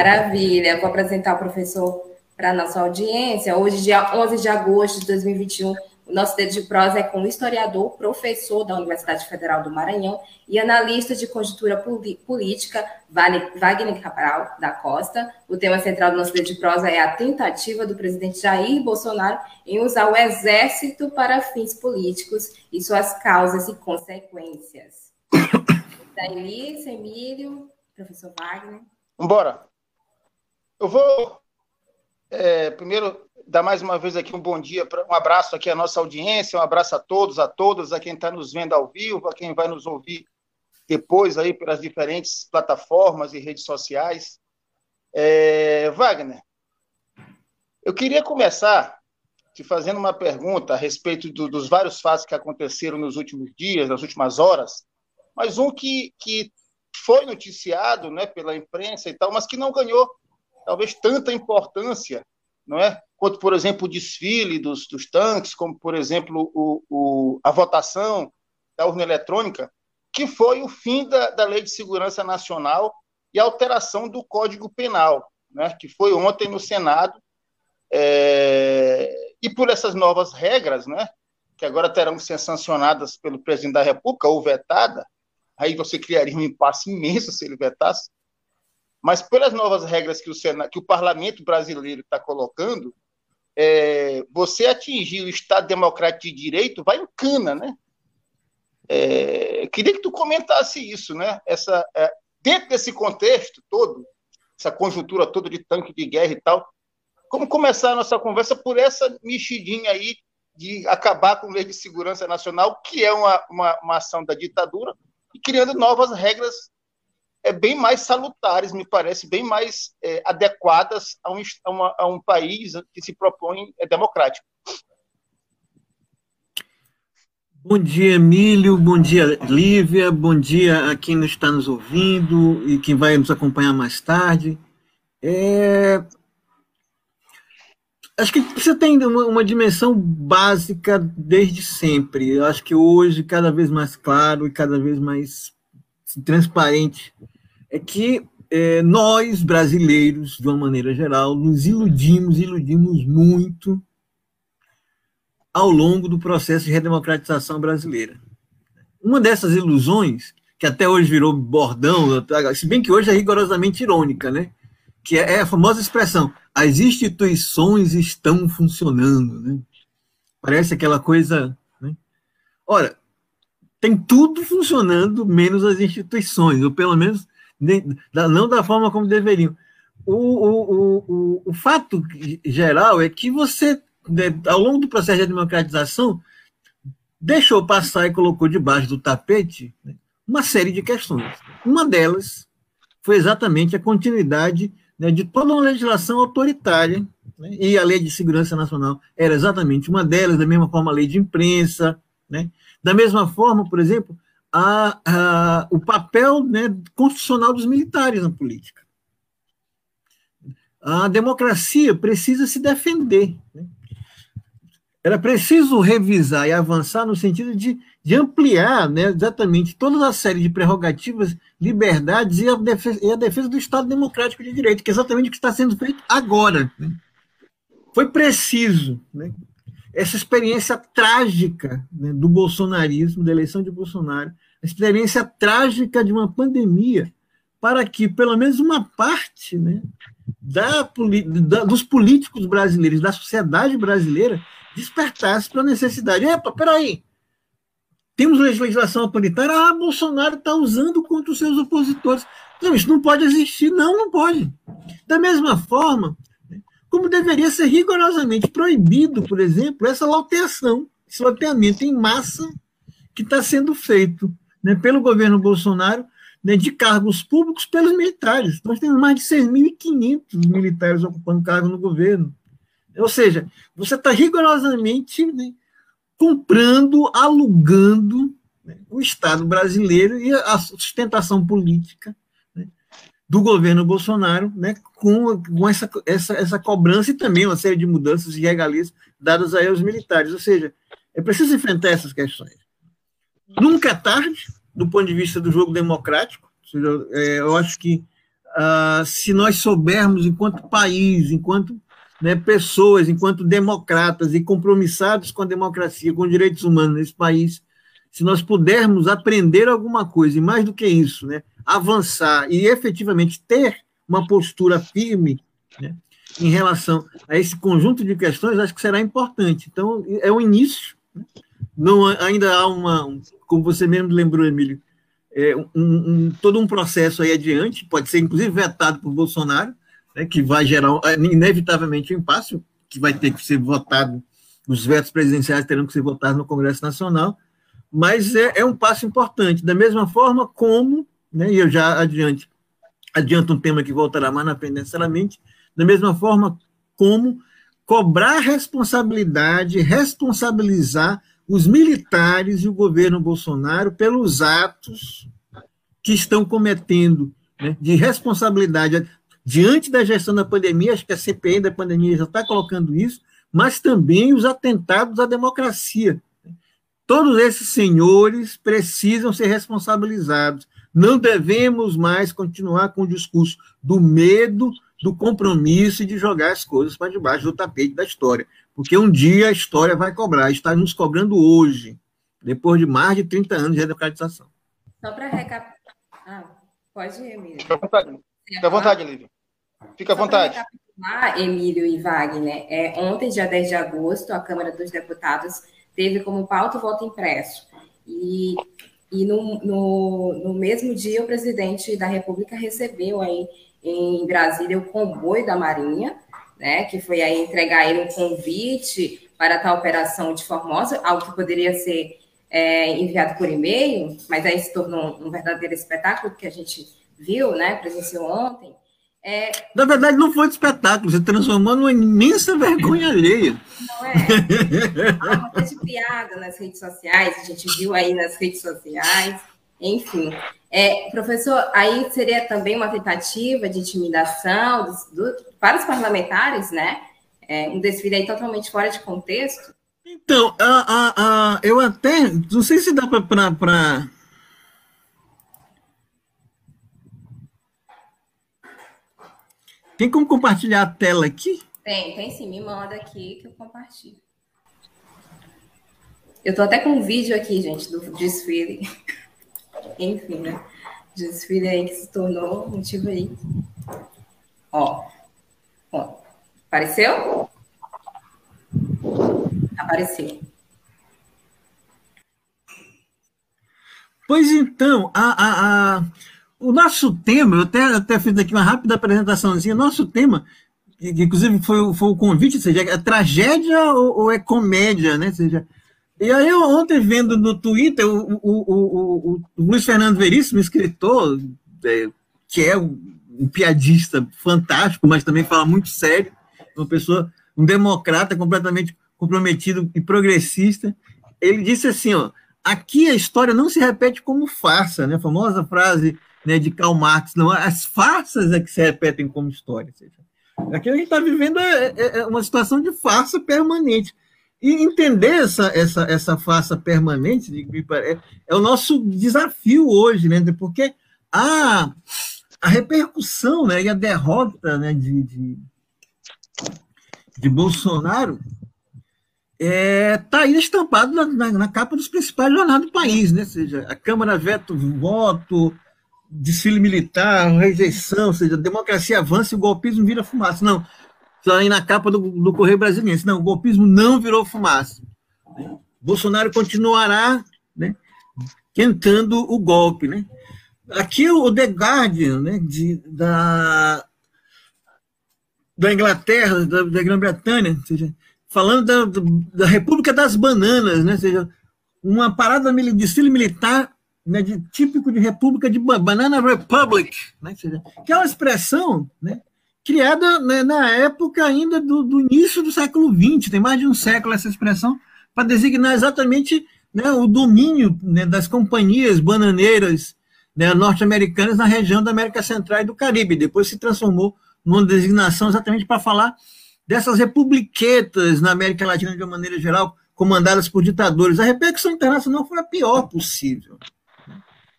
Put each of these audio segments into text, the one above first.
Maravilha. Vou apresentar o professor para a nossa audiência. Hoje, dia 11 de agosto de 2021, o nosso dedo de prosa é com o historiador, professor da Universidade Federal do Maranhão e analista de conjuntura política, Wagner Cabral da Costa. O tema central do nosso dedo de prosa é a tentativa do presidente Jair Bolsonaro em usar o exército para fins políticos e suas causas e consequências. Daí, Emílio, professor Wagner. Vambora. Eu vou é, primeiro dar mais uma vez aqui um bom dia, um abraço aqui à nossa audiência, um abraço a todos, a todas, a quem está nos vendo ao vivo, a quem vai nos ouvir depois aí pelas diferentes plataformas e redes sociais. É, Wagner, eu queria começar te fazendo uma pergunta a respeito do, dos vários fatos que aconteceram nos últimos dias, nas últimas horas, mas um que, que foi noticiado né, pela imprensa e tal, mas que não ganhou talvez tanta importância, não é? Quanto, por exemplo, o desfile dos, dos tanques, como, por exemplo, o, o, a votação da urna eletrônica, que foi o fim da, da Lei de Segurança Nacional e a alteração do Código Penal, né, que foi ontem no Senado. É, e por essas novas regras, né, que agora terão que ser sancionadas pelo presidente da República ou vetada, aí você criaria um impasse imenso se ele vetasse. Mas pelas novas regras que o, que o parlamento brasileiro está colocando, é, você atingir o Estado Democrático de Direito vai em cana, né? É, queria que tu comentasse isso, né? Essa, é, dentro desse contexto todo, essa conjuntura toda de tanque de guerra e tal, como começar a nossa conversa por essa mexidinha aí de acabar com a Lei de Segurança Nacional, que é uma, uma, uma ação da ditadura, e criando novas regras é, bem mais salutares, me parece, bem mais é, adequadas a um, a, uma, a um país que se propõe é, democrático. Bom dia, Emílio. Bom dia, Lívia. Bom dia a quem está nos ouvindo e quem vai nos acompanhar mais tarde. É... Acho que você tem uma, uma, dimensão básica desde sempre. Eu acho que hoje, cada vez mais claro e cada vez mais transparente, é que é, nós, brasileiros, de uma maneira geral, nos iludimos, iludimos muito ao longo do processo de redemocratização brasileira. Uma dessas ilusões, que até hoje virou bordão, se bem que hoje é rigorosamente irônica, né? que é a famosa expressão, as instituições estão funcionando. Né? Parece aquela coisa. Né? Ora, tem tudo funcionando, menos as instituições, ou pelo menos não da forma como deveriam. O, o, o, o, fato geral é que você, né, ao longo do processo de democratização, deixou passar e colocou debaixo do tapete né, uma série de questões. Uma delas foi exatamente a continuidade né, de toda uma legislação autoritária, né, e a Lei de Segurança Nacional era exatamente uma delas, da mesma forma a Lei de Imprensa, né, da mesma forma, por exemplo, a, a, o papel né, constitucional dos militares na política. A democracia precisa se defender. Né? Era preciso revisar e avançar no sentido de, de ampliar né, exatamente toda a série de prerrogativas, liberdades e a, defesa, e a defesa do Estado Democrático de Direito, que é exatamente o que está sendo feito agora. Né? Foi preciso né, essa experiência trágica né, do bolsonarismo, da eleição de Bolsonaro, a experiência trágica de uma pandemia, para que pelo menos uma parte né, da, da, dos políticos brasileiros, da sociedade brasileira, despertasse para a necessidade. Epa, peraí, temos legislação autoritária, ah, Bolsonaro está usando contra os seus opositores. Não, isso não pode existir. Não, não pode. Da mesma forma, como deveria ser rigorosamente proibido, por exemplo, essa loteação, esse loteamento em massa que está sendo feito né, pelo governo Bolsonaro né, de cargos públicos pelos militares. Nós temos mais de 6.500 militares ocupando cargos no governo. Ou seja, você está rigorosamente né, comprando, alugando né, o Estado brasileiro e a sustentação política né, do governo Bolsonaro né, com, com essa, essa, essa cobrança e também uma série de mudanças e regalias dadas aí aos militares. Ou seja, é preciso enfrentar essas questões. Nunca é tarde, do ponto de vista do jogo democrático. É, eu acho que uh, se nós soubermos, enquanto país, enquanto né, pessoas, enquanto democratas e compromissados com a democracia, com direitos humanos nesse país, se nós pudermos aprender alguma coisa, e mais do que isso, né, avançar e efetivamente ter uma postura firme né, em relação a esse conjunto de questões, acho que será importante. Então, é o início. Né? Não, ainda há uma, como você mesmo lembrou, Emílio, é, um, um, todo um processo aí adiante, pode ser inclusive vetado por Bolsonaro, né, que vai gerar é, inevitavelmente um impasse, que vai ter que ser votado, os vetos presidenciais terão que ser votados no Congresso Nacional, mas é, é um passo importante, da mesma forma como, né, e eu já adiante, adianto um tema que voltará mais na frente necessariamente, da mesma forma como cobrar responsabilidade, responsabilizar os militares e o governo Bolsonaro pelos atos que estão cometendo né, de responsabilidade diante da gestão da pandemia, acho que a CPI da pandemia já está colocando isso, mas também os atentados à democracia. Todos esses senhores precisam ser responsabilizados. Não devemos mais continuar com o discurso do medo, do compromisso e de jogar as coisas para debaixo do tapete da história. Porque um dia a história vai cobrar, está nos cobrando hoje, depois de mais de 30 anos de redemocratização. Só para recapitular. Ah, pode ir, Emílio. Fica à vontade, Fica à vontade Lívia. Fica à vontade. Recapitular, Emílio e Wagner, é, ontem, dia 10 de agosto, a Câmara dos Deputados teve como pauta o voto impresso. E, e no, no, no mesmo dia, o presidente da República recebeu aí em Brasília o comboio da Marinha, né, que foi aí entregar ele um convite para tal operação de Formosa, algo que poderia ser é, enviado por e-mail, mas aí se tornou um verdadeiro espetáculo que a gente viu, né, presenciou ontem. É... Na verdade, não foi de espetáculo, se transformou numa imensa vergonha alheia. Não é? Há uma coisa de piada nas redes sociais, a gente viu aí nas redes sociais, enfim. É, professor, aí seria também uma tentativa de intimidação do, do, para os parlamentares, né? É, um desfile aí totalmente fora de contexto. Então, a, a, a, eu até não sei se dá para. Tem como compartilhar a tela aqui? Tem, tem sim. Me manda aqui que eu compartilho. Eu tô até com um vídeo aqui, gente, do desfile. Enfim, né? Desfile aí que se tornou motivo aí. Ó. Ó. Apareceu? Apareceu. Pois então, a, a, a, o nosso tema, eu até, até fiz aqui uma rápida apresentaçãozinha, nosso tema, inclusive foi, foi o convite, ou seja, é tragédia ou, ou é comédia, né? Ou seja, e aí, eu, ontem, vendo no Twitter, o, o, o, o Luiz Fernando Veríssimo, escritor, é, que é um, um, piadista fantástico, mas também fala muito sério, uma pessoa, um democrata completamente comprometido e progressista, ele disse assim, ó, aqui a história não se repete como farsa, né? A famosa frase né, de Karl Marx, não, as farsas é que se repetem como história. Aqui a gente está vivendo é, é, é uma situação de farsa permanente. E entender essa, essa, essa farsa permanente é, é, o nosso desafio hoje, né? Porque a, a repercussão né, e a derrota né, de, de, de Bolsonaro está é, tá aí estampado na, na, na, capa dos principais jornais do país, né? Ou seja, a Câmara veto voto, desfile militar, rejeição, ou seja, a democracia avança e o golpismo vira fumaça. Não, Está aí na capa do, do Correio Brasiliense. Não, o golpismo não virou fumaça. Bolsonaro continuará né, tentando o golpe. Né? Aqui o The Guardian, né, de, da, da Inglaterra, da, da Grã-Bretanha, falando da, da República das Bananas, né, seja, uma parada de desfile militar né, de, típico de República de Banana Republic, né, que é uma expressão né, criada né, na época ainda do, do, início do século XX, tem mais de um século essa expressão, para designar exatamente né, o domínio né, das companhias bananeiras né, norte-americanas na região da América Central e do Caribe. Depois se transformou numa designação exatamente para falar dessas republiquetas na América Latina de uma maneira geral, comandadas por ditadores. A repercussão internacional foi a pior possível.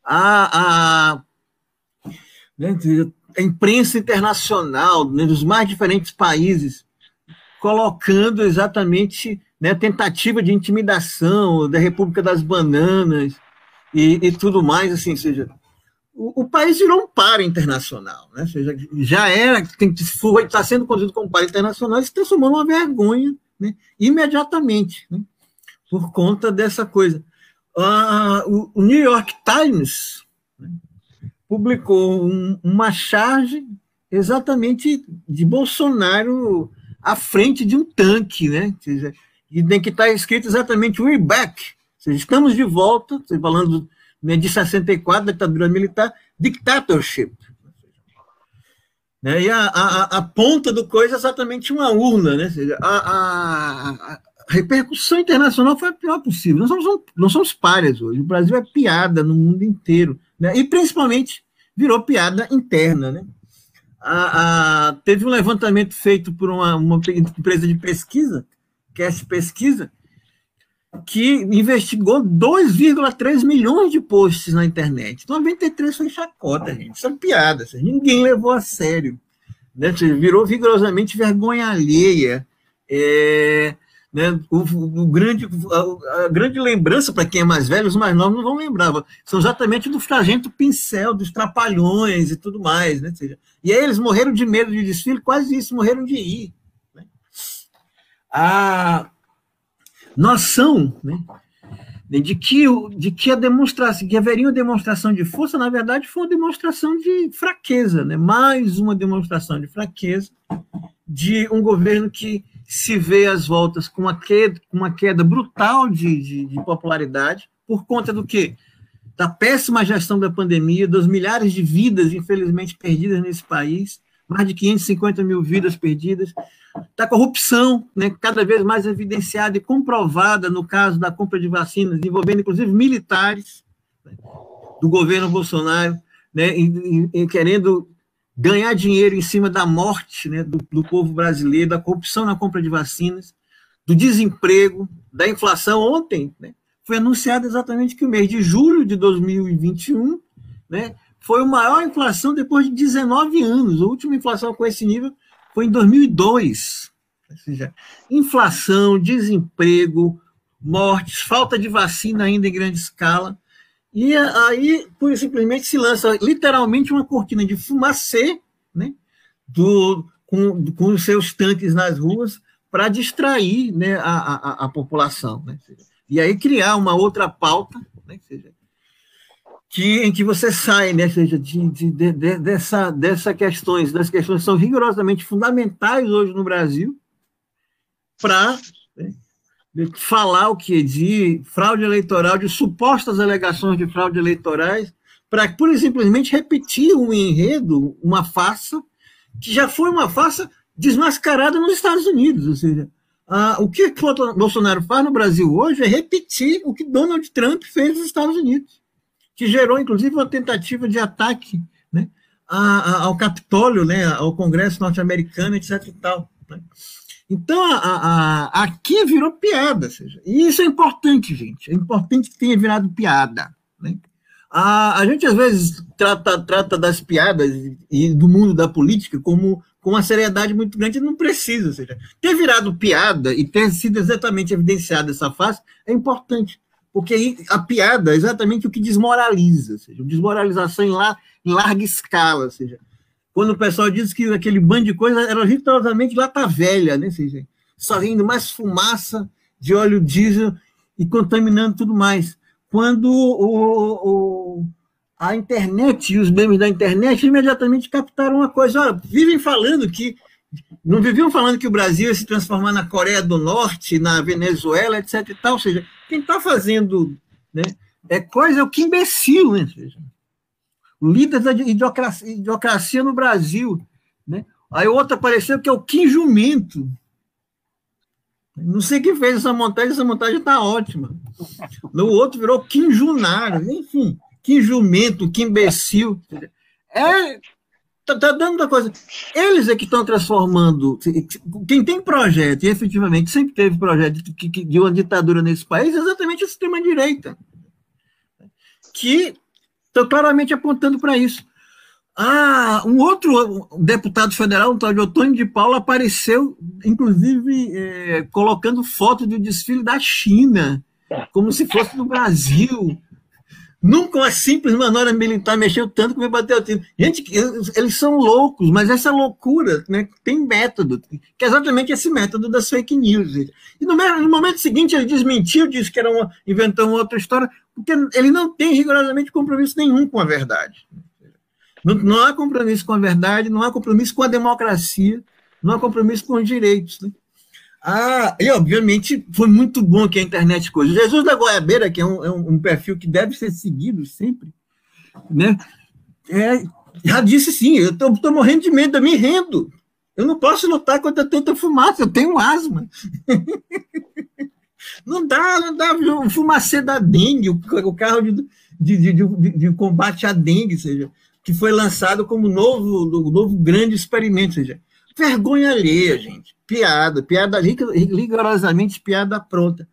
A, a, né, a imprensa internacional, né, dos mais diferentes países, colocando exatamente né, tentativa de intimidação da República das Bananas e, e tudo mais, assim, seja, o, o, país virou um par internacional, né? seja, já era, está sendo conduzido como par internacional e se transformou numa vergonha, né? imediatamente. Né? por conta dessa coisa. Ah, o, o, New York Times né, publicou um, uma charge exatamente de Bolsonaro à frente de um tanque, né? E que está escrito exatamente we're back, seja, estamos de volta, falando né, de 64, da ditadura militar, dictatorship. Né? E a, a, a, ponta do coisa é exatamente uma urna, né? Seja, a, a, a repercussão internacional foi a pior possível. Nós somos, nós somos páreas hoje. O Brasil é piada no mundo inteiro. Né? E, principalmente, virou piada interna. Né? A, a, teve um levantamento feito por uma, uma empresa de pesquisa, Cast Pesquisa, que investigou 2,3 milhões de posts na internet. 93 foi chacota, gente. Isso é piada. Ninguém levou a sério. Né? Virou vigorosamente vergonha alheia. É, né? O, o grande, a, a, grande lembrança para quem é mais velho, os mais novos não vão lembrar, são exatamente do Sargento Pincel, dos Trapalhões e tudo mais. Né? Seja, e aí eles morreram de medo de desfile, quase isso, morreram de ir. Né? A noção né, de, que, de que a demonstração, que haveria uma demonstração de força, na verdade, foi uma demonstração de fraqueza, né? mais uma demonstração de fraqueza de um governo que se vê às voltas com uma queda, uma queda brutal de, de, de popularidade, por conta do quê? Da péssima gestão da pandemia, das milhares de vidas, infelizmente, perdidas nesse país, mais de 550 mil vidas perdidas, da corrupção, né, cada vez mais evidenciada e comprovada no caso da compra de vacinas, envolvendo inclusive militares né, do governo Bolsonaro, né, e, e, e querendo ganhar dinheiro em cima da morte né, do, do povo brasileiro, da corrupção na compra de vacinas, do desemprego, da inflação. Ontem né, foi anunciado exatamente que o mês de julho de 2021 né, foi a maior inflação depois de 19 anos. A última inflação com esse nível foi em 2002. Ou seja, inflação, desemprego, mortes, falta de vacina ainda em grande escala. E aí, por simplesmente, se lança literalmente uma cortina de fumacê, né, do, com, com os seus tanques nas ruas, para distrair né, a, a, a população. Né? E aí criar uma outra pauta, né, seja, que, em que você sai, né, seja, de, de, de, dessa, dessa questões, das questões que são rigorosamente fundamentais hoje no Brasil, para né, falar o que de fraude eleitoral, de supostas alegações de fraude eleitorais, para pura e simplesmente repetir um enredo, uma farsa, que já foi uma farsa desmascarada nos Estados Unidos. Ou seja, o que Bolsonaro faz no Brasil hoje é repetir o que Donald Trump fez nos Estados Unidos, que gerou, inclusive, uma tentativa de ataque né, ao Capitólio, né, ao Congresso norte-americano, etc. E tal, né? Então, a, a, aqui virou piada. Seja, e isso é importante, gente. É importante que tenha virado piada. Né? A, a gente, às vezes, trata, trata das piadas e do mundo da política como com uma seriedade muito grande não precisa. Ou seja, ter virado piada e ter sido exatamente evidenciada essa face é importante. Porque a piada é exatamente o que desmoraliza, ou seja, desmoralização em, lá, em larga escala. Ou seja, quando o pessoal diz que aquele bando de coisa era rigorosamente lata velha, né? Só indo mais fumaça de óleo diesel e contaminando tudo mais. Quando o, o, a internet e os memes da internet imediatamente captaram uma coisa. Olha, vivem falando que. Não viviam falando que o Brasil ia se transformar na Coreia do Norte, na Venezuela, etc. E tal. Ou seja, quem está fazendo né, é coisa, é o que imbecil, né? O líder da idiocracia, idiocracia no Brasil, né? Aí outro apareceu que é o Kim Jumento. Não sei quem fez essa montagem, essa montagem está ótima. No outro virou Kim Junaro, enfim, Kim Jumento, Kim Imbecil. É, tá, tá, dando da coisa. Eles é que estão transformando. Quem tem projeto, e efetivamente sempre teve projeto de, de uma ditadura nesse país, é exatamente a extrema-direita. Que estão claramente apontando para isso. Ah, um outro deputado federal, um tal de Otônio de Paula, apareceu, inclusive, é, colocando foto do desfile da China, como se fosse do Brasil. Nunca uma simples manobra militar mexeu tanto como bateu o tiro. Gente, eles são loucos, mas essa loucura né, tem método, que é exatamente esse método das fake news. E no momento seguinte ele desmentiu, disse que era uma, inventou uma outra história, porque ele não tem rigorosamente compromisso nenhum com a verdade. Não, não há compromisso com a verdade, não há compromisso com a democracia, não há compromisso com os direitos. Né? Ah, e obviamente foi muito bom que a internet coisa. Jesus da Goiabeira, que é um, é um perfil que deve ser seguido sempre, né? É, já disse sim, eu estou morrendo de medo, eu me rendo. Eu não posso lutar contra tanta fumaça, eu tenho asma. não dá, não dá. Fumacê da dengue, o, o carro de, de, de, de, combate à dengue, seja, que foi lançado como novo, novo grande experimento, seja, vergonha alheia, gente piada, piada rigorosamente piada pronta,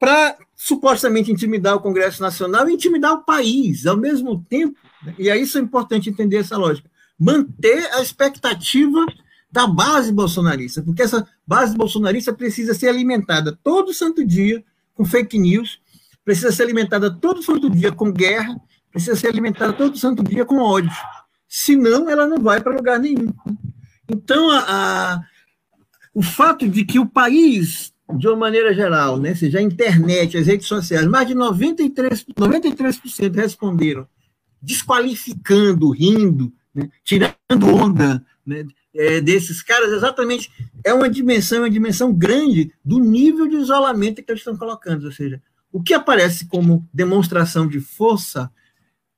para supostamente intimidar o Congresso Nacional e intimidar o país ao mesmo tempo. Né? E aí isso é importante entender essa lógica. Manter a expectativa da base bolsonarista, porque essa base bolsonarista precisa ser alimentada todo santo dia com fake news, precisa ser alimentada todo santo dia com guerra, precisa ser alimentada todo santo dia com ódio. Senão, ela não vai para lugar nenhum. Então, a, a o fato de que o país, de uma maneira geral, né, seja a internet, as redes sociais, mais de 93%, 93% responderam desqualificando, rindo, né, tirando onda né, é, desses caras, exatamente é uma dimensão, uma dimensão grande do nível de isolamento que eles estão colocando. Ou seja, o que aparece como demonstração de força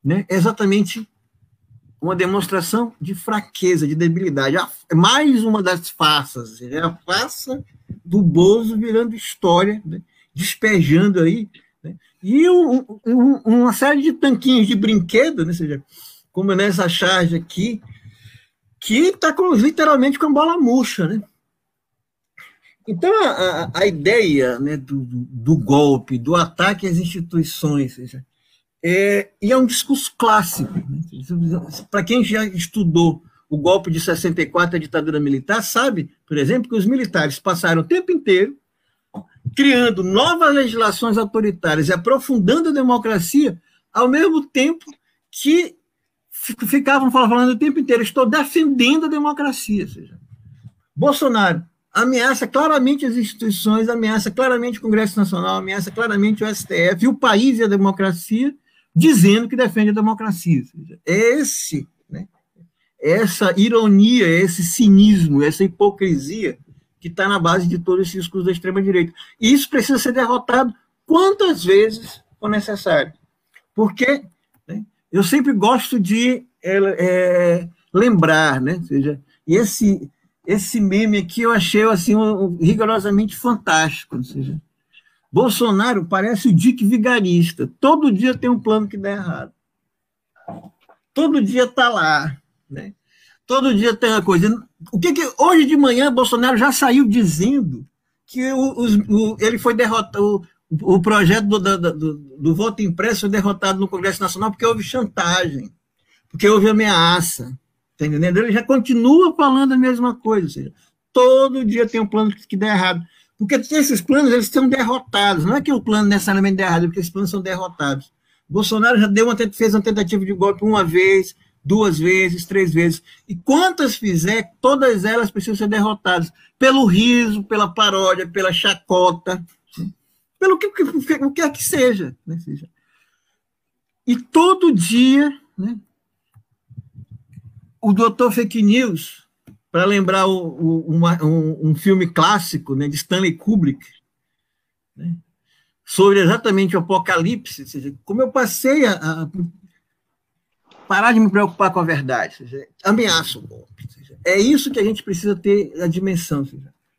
né, é exatamente uma demonstração de fraqueza, de debilidade. É mais uma das farsas, é a farsa do Bozo virando história, né? despejando aí, né? e um, um, uma série de tanquinhos de brinquedo, né? seja, como nessa charge aqui, que está literalmente com a bola murcha, né? Então, a, a ideia né, do, do, golpe, do ataque às instituições, seja, é, e é um discurso clássico. Né? Para quem já estudou o golpe de 64, a ditadura militar, sabe, por exemplo, que os militares passaram o tempo inteiro criando novas legislações autoritárias e aprofundando a democracia, ao mesmo tempo que ficavam falando o tempo inteiro: estou defendendo a democracia. Seja, Bolsonaro ameaça claramente as instituições, ameaça claramente o Congresso Nacional, ameaça claramente o STF, o país e a democracia dizendo que defende a democracia. Esse, né, essa ironia, esse cinismo, essa hipocrisia que está na base de todo esse discurso da extrema-direita. E isso precisa ser derrotado quantas vezes for necessário. Porque eu sempre gosto de é, é, lembrar, né? Ou seja, esse, esse meme aqui eu achei assim, um, rigorosamente fantástico. Ou seja, Bolsonaro parece o Dick Vigarista. Todo dia tem um plano que dá errado. Todo dia está lá. Né? Todo dia tem uma coisa. O que, que hoje de manhã Bolsonaro já saiu dizendo que o, o, ele foi derrotado. O, projeto do, do, do, do, voto impresso foi derrotado no Congresso Nacional porque houve chantagem, porque houve ameaça. Tá entendendo? Ele já continua falando a mesma coisa. Ou seja, todo dia tem um plano que dá errado. Porque esses planos eles são derrotados. Não é que o plano necessariamente dê errado, é porque esses planos são derrotados. Bolsonaro já deu uma, fez uma tentativa de golpe uma vez, duas vezes, três vezes. E quantas fizer, todas elas precisam ser derrotadas. Pelo riso, pela paródia, pela chacota, pelo que, que, que quer que seja, né, seja. E todo dia, né, o doutor Fake News para lembrar o, o, uma, um, um, filme clássico né, de Stanley Kubrick. Né? sobre exatamente o apocalipse, seja, como eu passei a, a parar de me preocupar com a verdade, seja, ameaço o golpe. Seja, é isso que a gente precisa ter a dimensão.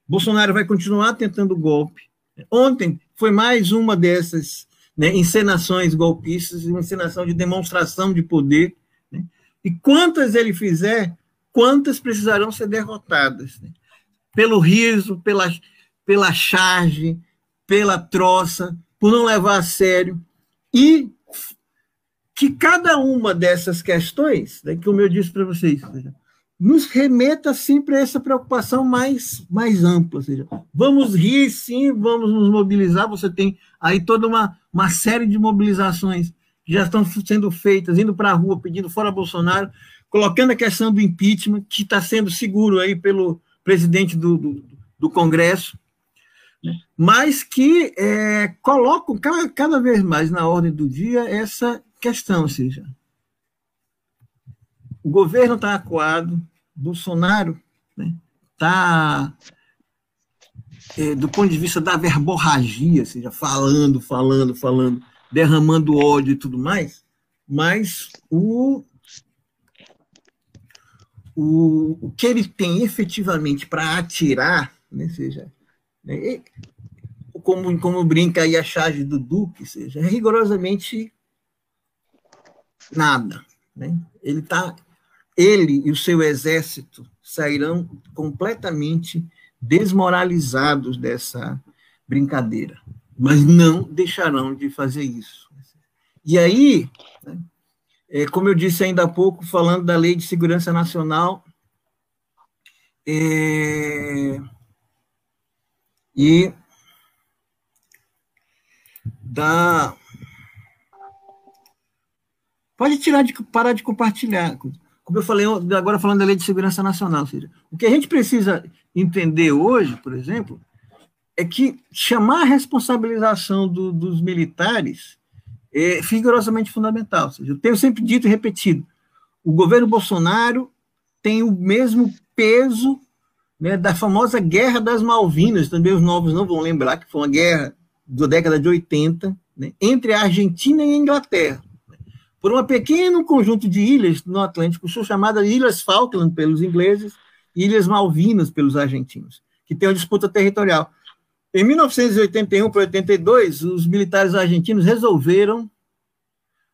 Bolsonaro vai continuar tentando golpe. Ontem foi mais uma dessas né, encenações golpistas, uma encenação de demonstração de poder. Né? E quantas ele fizer, quantas precisarão ser derrotadas? Né? Pelo riso, pela, pela charge, pela troça, por não levar a sério. E que cada uma dessas questões, né, como eu disse para vocês, nos remeta sempre a essa preocupação mais, mais ampla. Ou seja, vamos rir, sim, vamos nos mobilizar. Você tem aí toda uma, uma série de mobilizações que já estão sendo feitas, indo para a rua pedindo fora Bolsonaro, colocando a questão do impeachment, que está sendo seguro aí pelo presidente do, do, do Congresso, né? mas que é, colocam cada, cada vez mais na ordem do dia essa questão, ou seja, o governo está acuado, Bolsonaro está, né, é, do ponto de vista da verborragia, ou seja, falando, falando, falando, derramando ódio e tudo mais, mas o, o, o que ele tem efetivamente para atirar, né, seja, né, como, como brinca aí a charge do Duque, seja, é rigorosamente nada. Né? Ele, tá, ele e o seu exército sairão completamente desmoralizados dessa brincadeira, mas não deixarão de fazer isso. E aí, né, é, como eu disse ainda há pouco, falando da Lei de Segurança Nacional, é, e da Pode tirar de parar de compartilhar. Como eu falei agora falando da Lei de Segurança Nacional, ou seja, o que a gente precisa entender hoje, por exemplo, é que chamar a responsabilização do, dos militares é rigorosamente fundamental. Ou seja, eu tenho sempre dito e repetido, o governo Bolsonaro tem o mesmo peso né, da famosa Guerra das Malvinas, também os novos não vão lembrar que foi uma guerra da década de 80, né, entre a Argentina e a Inglaterra por um pequeno conjunto de ilhas no Atlântico Sul, chamadas Ilhas Falkland pelos ingleses e Ilhas Malvinas pelos argentinos, que tem uma disputa territorial. Em 1981 para 82, os militares argentinos resolveram,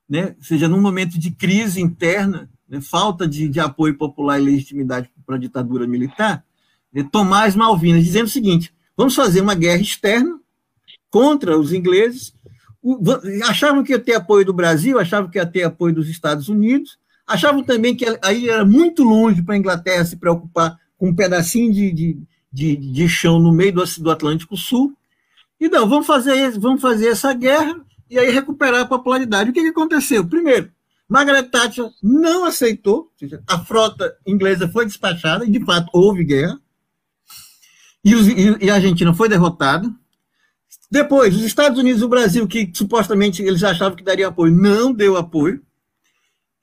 né, seja num momento de crise interna, né, falta de, de, apoio popular e legitimidade para a ditadura militar, né, tomar as Malvinas, dizendo o seguinte: vamos fazer uma guerra externa contra os ingleses achavam que ia ter apoio do Brasil, achavam que ia ter apoio dos Estados Unidos, achavam também que aí era muito longe para a Inglaterra se preocupar com um pedacinho de, de, de, de chão no meio do, do Atlântico Sul. E não, vamos fazer, vamos fazer essa guerra e aí recuperar a popularidade. O que, que aconteceu? Primeiro, Margaret Thatcher não aceitou, a frota inglesa foi despachada, e de fato houve guerra, e, os, e a Argentina foi derrotada. Depois, os Estados Unidos e o Brasil, que supostamente eles achavam que daria apoio, não deu apoio.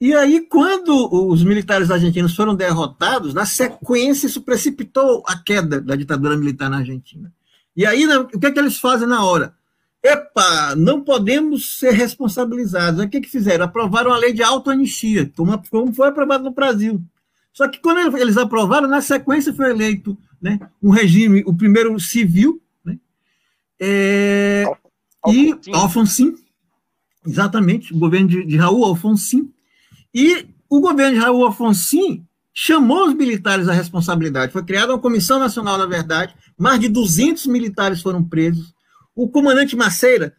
E aí, quando os militares argentinos foram derrotados, na sequência, isso precipitou a queda da ditadura militar na Argentina. E aí, o que, é que eles fazem na hora? Epa, não podemos ser responsabilizados. O que, que fizeram? Aprovaram a lei de autoanistia, como foi aprovado no Brasil. Só que quando eles aprovaram, na sequência foi eleito né, um regime, o primeiro civil, é, e Alfonsin, exatamente, o governo de, de Raul Alfonsin. E o governo de Raul Alfonsin chamou os militares à responsabilidade. Foi criada uma Comissão Nacional da Verdade, mais de 200 militares foram presos. O comandante Maceira,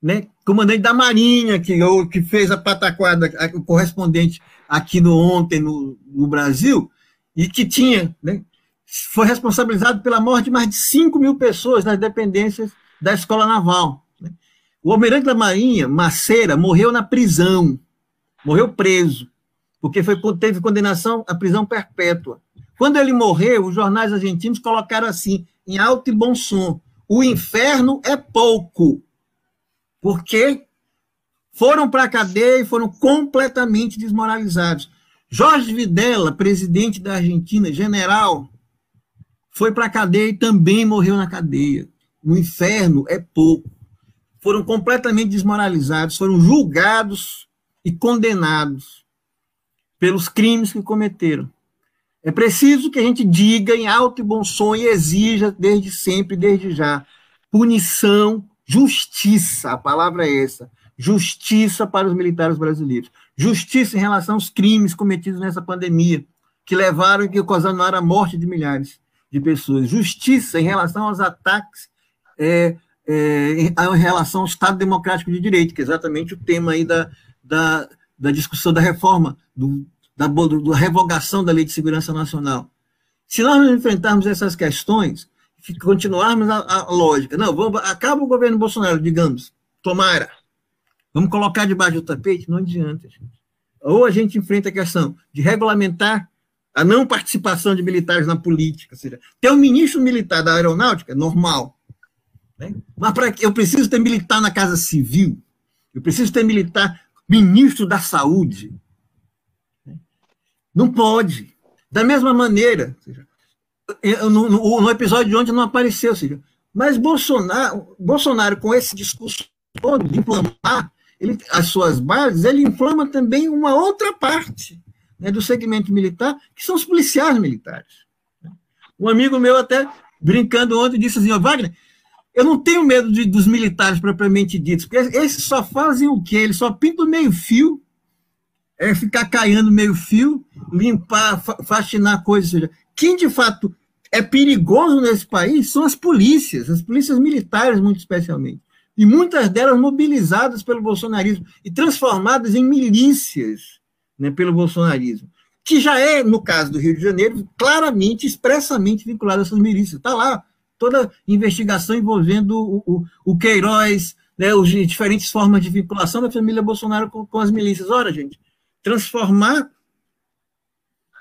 né, comandante da Marinha, que, que fez a pataquada, o correspondente aqui no ontem no, no Brasil, e que tinha, né, foi responsabilizado pela morte de mais de 5 mil pessoas nas dependências da Escola Naval. Né? O almirante da Marinha, Maceira, morreu na prisão, morreu preso, porque foi, teve condenação à prisão perpétua. Quando ele morreu, os jornais argentinos colocaram assim, em alto e bom som: o inferno é pouco, porque foram para a cadeia e foram completamente desmoralizados. Jorge Videla, presidente da Argentina, general, foi para a cadeia e também morreu na cadeia. No inferno é pouco. foram completamente desmoralizados, foram julgados e condenados pelos crimes que cometeram. É preciso que a gente diga em alto e bom som e exija desde sempre, desde já, punição, justiça, a palavra é essa, justiça para os militares brasileiros, justiça em relação aos crimes cometidos nessa pandemia, que levaram e que ocasionaram a morte de milhares de pessoas, justiça em relação aos ataques é, é, em relação ao Estado Democrático de Direito, que é exatamente o tema aí da, da, da discussão da reforma do, da, da revogação da Lei de Segurança Nacional. Se nós não enfrentarmos essas questões, continuarmos a, a lógica, não, vamos, acaba o governo Bolsonaro, digamos, tomara, vamos colocar debaixo do tapete, não adianta. Gente. Ou a gente enfrenta a questão de regulamentar a não participação de militares na política, ou seja, ter um ministro militar da aeronáutica, normal. Né? Mas para eu preciso ter militar na Casa Civil, eu preciso ter militar ministro da Saúde, não pode. Da mesma maneira, no, episódio de ontem não apareceu, seja, mas Bolsonaro, Bolsonaro, com esse discurso todo de inflamar ele, as suas bases, ele inflama também uma outra parte né, do segmento militar, que são os policiais militares. Um amigo meu até, brincando ontem, disse assim, Wagner, eu não tenho medo de, dos militares propriamente ditos, porque esses só fazem o quê? Eles só pintam meio fio é ficar caindo meio fio, limpar, faxinar coisas. Quem de fato é perigoso nesse país são as polícias, as polícias militares, muito especialmente. E muitas delas mobilizadas pelo bolsonarismo e transformadas em milícias né, pelo bolsonarismo. Que já é, no caso do Rio de Janeiro, claramente, expressamente vinculado a essas milícias. Está lá toda investigação envolvendo o, o, o Queiroz, né, as diferentes formas de vinculação da família Bolsonaro com, com as milícias. Ora, gente, transformar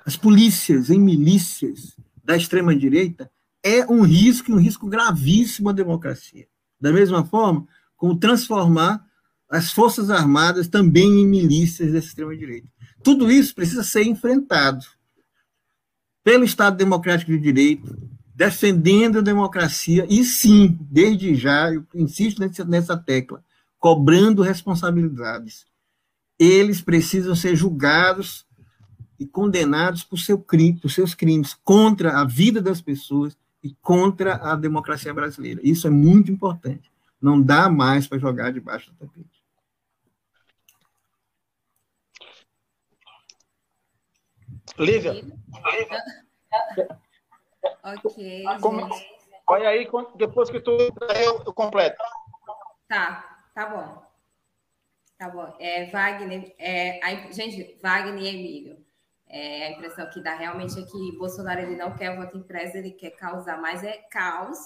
as polícias em milícias da extrema-direita é um risco, um risco gravíssimo à democracia. Da mesma forma, como transformar as Forças Armadas também em milícias da extrema-direita. Tudo isso precisa ser enfrentado pelo Estado Democrático de Direito, defendendo a democracia e, sim, desde já, eu insisto nessa tecla, cobrando responsabilidades eles precisam ser julgados e condenados por, seu crime, por seus crimes contra a vida das pessoas e contra a democracia brasileira. Isso é muito importante. Não dá mais para jogar debaixo do tapete. Lívia. Ok. Olha aí, depois que tu eu, completo. Tá, tá bom. Tá bom. É, Wagner, é, a, gente, Wagner e Emílio. É, a impressão que dá realmente é que Bolsonaro ele não quer voto impresso, ele quer causar mais é caos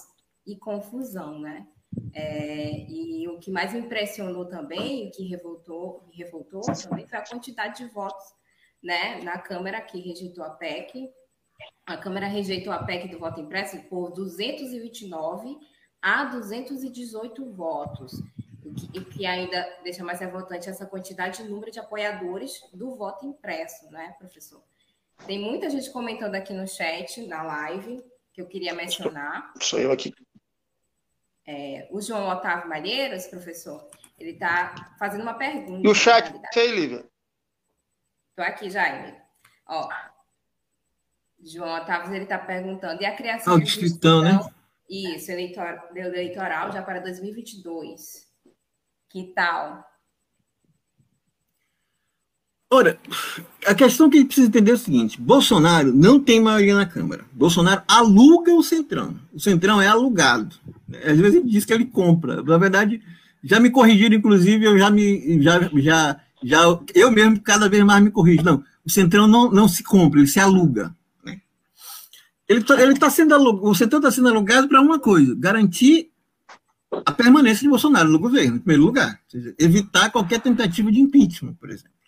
e confusão, né? É, e o que mais me impressionou também, o que revoltou, revoltou também foi a quantidade de votos né, na Câmara que rejeitou a PEC. A Câmara rejeitou a PEC do voto impresso por 229 a 218 votos e que ainda deixa mais revoltante essa quantidade de número de apoiadores do voto impresso, né, professor? Tem muita gente comentando aqui no chat, na live, que eu queria mencionar. Sou eu aqui. É, o João Otávio Malheiros, professor, ele está fazendo uma pergunta. E o chat, sei, Lívia. Estou aqui, Jaime. Ó, João Otávio, ele está perguntando, e a criação... Ah, distritão, né? Isso, eleitor, eleitoral já para 2022. Que tal? Ora, a questão que a gente precisa entender é o seguinte: Bolsonaro não tem maioria na Câmara. Bolsonaro aluga o Centrão. O Centrão é alugado. Às vezes ele diz que ele compra. Na verdade, já me corrigiram, inclusive, eu já me. Já, já, já, eu mesmo cada vez mais me corrijo. Não, o Centrão não, não se compra, ele se aluga. Ele está ele tá sendo alugado, o Centrão está sendo alugado para uma coisa: garantir a permanência de Bolsonaro no governo, em primeiro lugar. Seja, evitar qualquer tentativa de impeachment, por exemplo.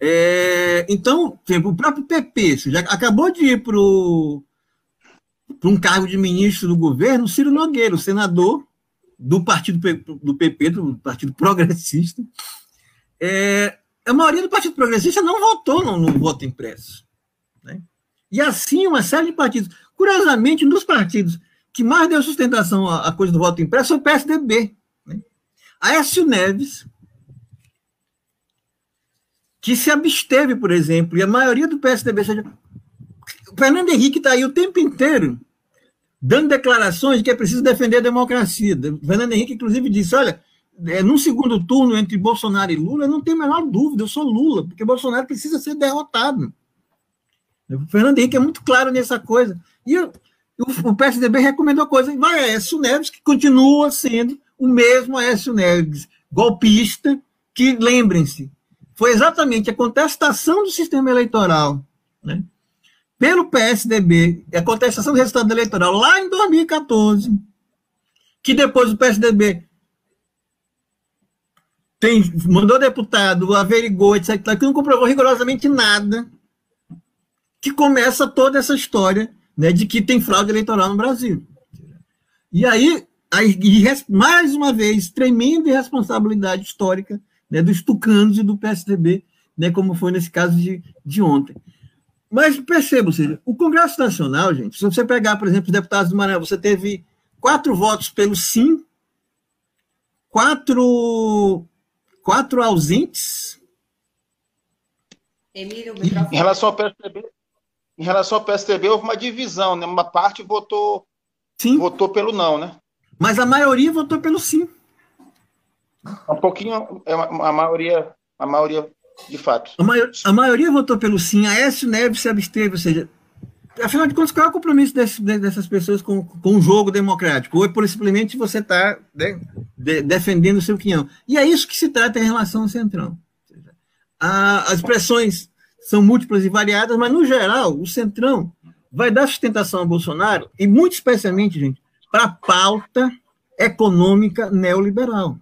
É, então, o próprio PP já acabou de ir para um cargo de ministro do governo, Ciro Nogueira, o senador do partido do PP, do Partido Progressista. É, a maioria do Partido Progressista não votou no, no voto impresso. E assim, uma série de partidos. Curiosamente, nos partidos que mais deu sustentação à, coisa do voto impresso foi o PSDB. Né? Aécio Neves, que se absteve, por exemplo, e a maioria do PSDB, seja, o Fernando Henrique está aí o tempo inteiro dando declarações de que é preciso defender a democracia. O Fernando Henrique, inclusive, disse: olha, é, no segundo turno entre Bolsonaro e Lula, eu não tenho a menor dúvida, eu sou Lula, porque Bolsonaro precisa ser derrotado. O Fernando Henrique é muito claro nessa coisa. E o, o PSDB recomendou coisa. Vai Aécio Neves, que continua sendo o mesmo Aécio Neves, golpista, que, lembrem-se, foi exatamente a contestação do sistema eleitoral, né? pelo PSDB, a contestação do resultado eleitoral lá em 2014, que depois o PSDB tem, mandou deputado, averigou, etc., que não comprovou rigorosamente nada, que começa toda essa história né, de que tem fraude eleitoral no Brasil. E aí, aí mais uma vez, tremenda irresponsabilidade histórica né, dos tucanos e do PSDB, né, como foi nesse caso de, de ontem. Mas perceba, ou seja, o Congresso Nacional, gente, se você pegar, por exemplo, os deputados do Maranhão, você teve quatro votos pelo sim, quatro, quatro ausentes. Emílio, Em relação ao PSDB, em relação ao PSDB, houve uma divisão, né? Uma parte votou, sim. votou pelo não, né? Mas a maioria votou pelo sim. Um pouquinho, é a maioria, a maioria de fato. A, maior, a maioria votou pelo sim, a Aécio Neves se absteve, ou seja, afinal de contas, qual é o compromisso desse, dessas pessoas com, com o jogo democrático? Ou é por simplesmente você está né, de, defendendo o seu quinhão? E é isso que se trata em relação ao Centrão. A, as pressões são múltiplas e variadas, mas, no geral, o Centrão vai dar sustentação a Bolsonaro, e muito especialmente, gente, para a pauta econômica neoliberal.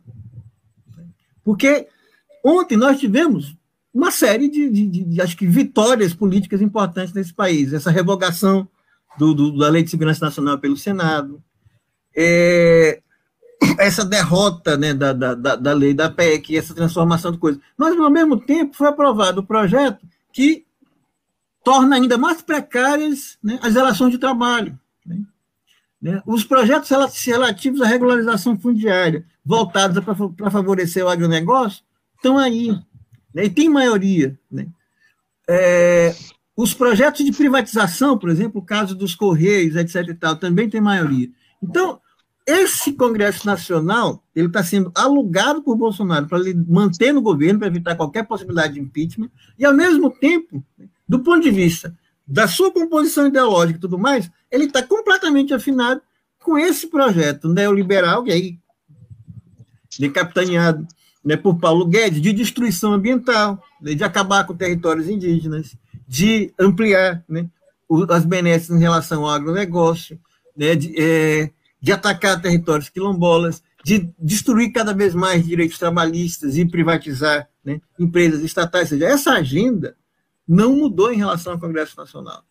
Porque ontem nós tivemos uma série de, de, de, de, acho que, vitórias políticas importantes nesse país. Essa revogação do, do, da Lei de Segurança Nacional pelo Senado, é, essa derrota né, da, da, da lei da PEC, essa transformação de coisas. Mas, ao mesmo tempo, foi aprovado o projeto que torna ainda mais precárias né, as relações de trabalho. Né? Né? Os projetos relativos à regularização fundiária, voltados para favorecer o agronegócio, estão aí. Né? E tem maioria. Né? É, os projetos de privatização, por exemplo, o caso dos Correios, etc. e tal, também tem maioria. Então, esse Congresso Nacional ele está sendo alugado por Bolsonaro para manter no governo, para evitar qualquer possibilidade de impeachment, e, ao mesmo tempo, do ponto de vista da sua composição ideológica e tudo mais, ele está completamente afinado com esse projeto neoliberal, e aí, de capitaneado né, por Paulo Guedes, de destruição ambiental, né, de acabar com territórios indígenas, de ampliar né, as benesses em relação ao agronegócio, né, de, é, de atacar territórios quilombolas, de destruir cada vez mais direitos trabalhistas e privatizar né, empresas estatais. Ou seja, essa agenda não mudou em relação ao Congresso Nacional.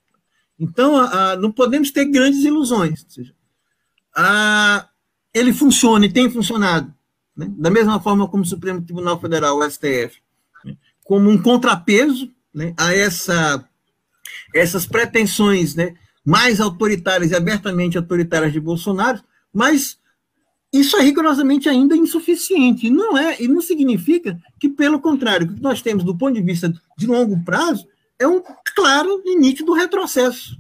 Então, a, a, não podemos ter grandes ilusões. Seja, a, ele funciona e tem funcionado, né? da mesma forma como o Supremo Tribunal Federal, o STF, né? como um contrapeso né, a essa, essas pretensões né, mais autoritárias e abertamente autoritárias de Bolsonaro, mas isso é rigorosamente ainda insuficiente. Não é, e não significa que, pelo contrário, o que nós temos do ponto de vista de longo prazo é um claro e nítido retrocesso.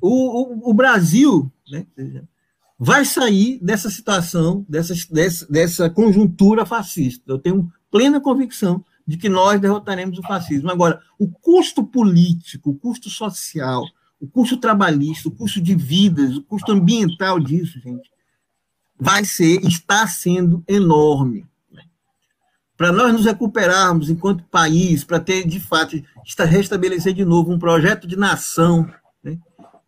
O, o, o Brasil né, vai sair dessa situação, dessa, dessa, dessa conjuntura fascista. Eu tenho plena convicção de que nós derrotaremos o fascismo. Agora, o custo político, o custo social, o custo trabalhista, o custo de vidas, o custo ambiental disso, gente, vai ser, está sendo enorme. Para nós nos recuperarmos enquanto país, para ter, de fato, restabelecer de novo um projeto de nação, né?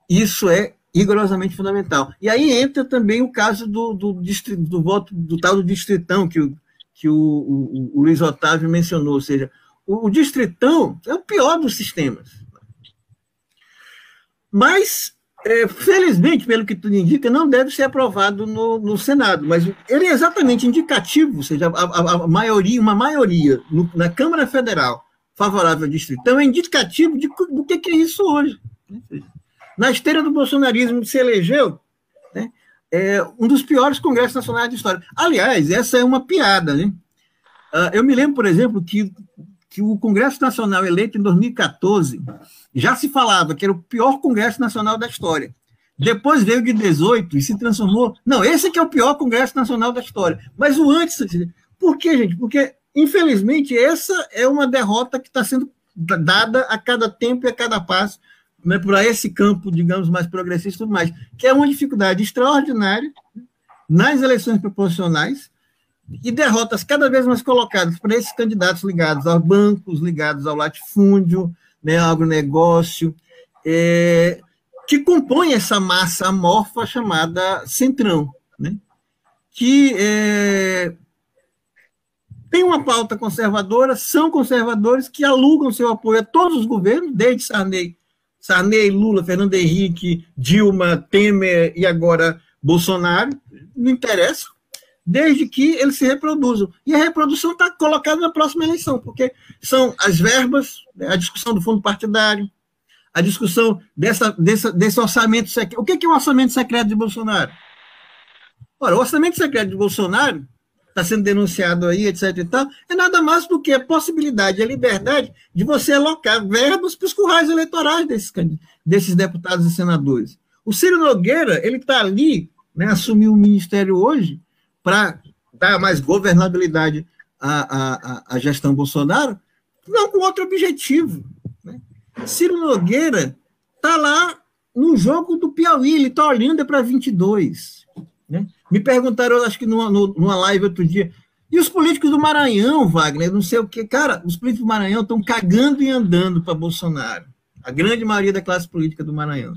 isso é rigorosamente fundamental. E aí entra também o caso do, do, do voto do tal do distritão que o, que o, o, o Luiz Otávio mencionou, ou seja, o, o distritão é o pior dos sistemas. Mas é, felizmente, pelo que tudo indica, não deve ser aprovado no, no Senado, mas ele é exatamente indicativo, ou seja, a, a, a maioria, uma maioria no, na Câmara Federal favorável ao distrito, então é indicativo de, do que, que é isso hoje. Na esteira do bolsonarismo se elegeu né, é um dos piores congressos nacionais da história. Aliás, essa é uma piada, né? Uh, eu me lembro, por exemplo, que, que o Congresso Nacional eleito em 2014 já se falava que era o pior Congresso Nacional da história. Depois veio de 18 e se transformou. Não, esse aqui é o pior Congresso Nacional da história. Mas o antes. Por quê, gente? Porque, infelizmente, essa é uma derrota que está sendo dada a cada tempo e a cada passo né, para esse campo, digamos, mais progressista e tudo mais, que é uma dificuldade extraordinária nas eleições proporcionais e derrotas cada vez mais colocadas para esses candidatos ligados aos bancos, ligados ao latifúndio, né, ao agronegócio, é, que compõe essa massa amorfa chamada Centrão, né? que é, tem uma pauta conservadora, são conservadores que alugam seu apoio a todos os governos, desde Sarney, Sarney, Lula, Fernando Henrique, Dilma, Temer e agora Bolsonaro, não interessa, desde que eles se reproduzam. E a reprodução está colocada na próxima eleição, porque são as verbas, né, a discussão do fundo partidário, a discussão dessa, dessa, desse orçamento secreto. O que é o orçamento secreto de Bolsonaro? Ora, o orçamento secreto de Bolsonaro está sendo denunciado aí, etc. e tal, é nada mais do que a possibilidade, a liberdade de você alocar verbas para os currais eleitorais desses, desses deputados e senadores. O Ciro Nogueira, ele está ali, né, assumiu o ministério hoje para dar mais governabilidade à, à, à gestão Bolsonaro, não com outro objetivo, Ciro Nogueira está lá no jogo do Piauí, ele está olhando para 22. Né? Me perguntaram, acho que numa, numa live outro dia, e os políticos do Maranhão, Wagner, não sei o que, cara, os políticos do Maranhão estão cagando e andando para Bolsonaro. A grande maioria da classe política do Maranhão.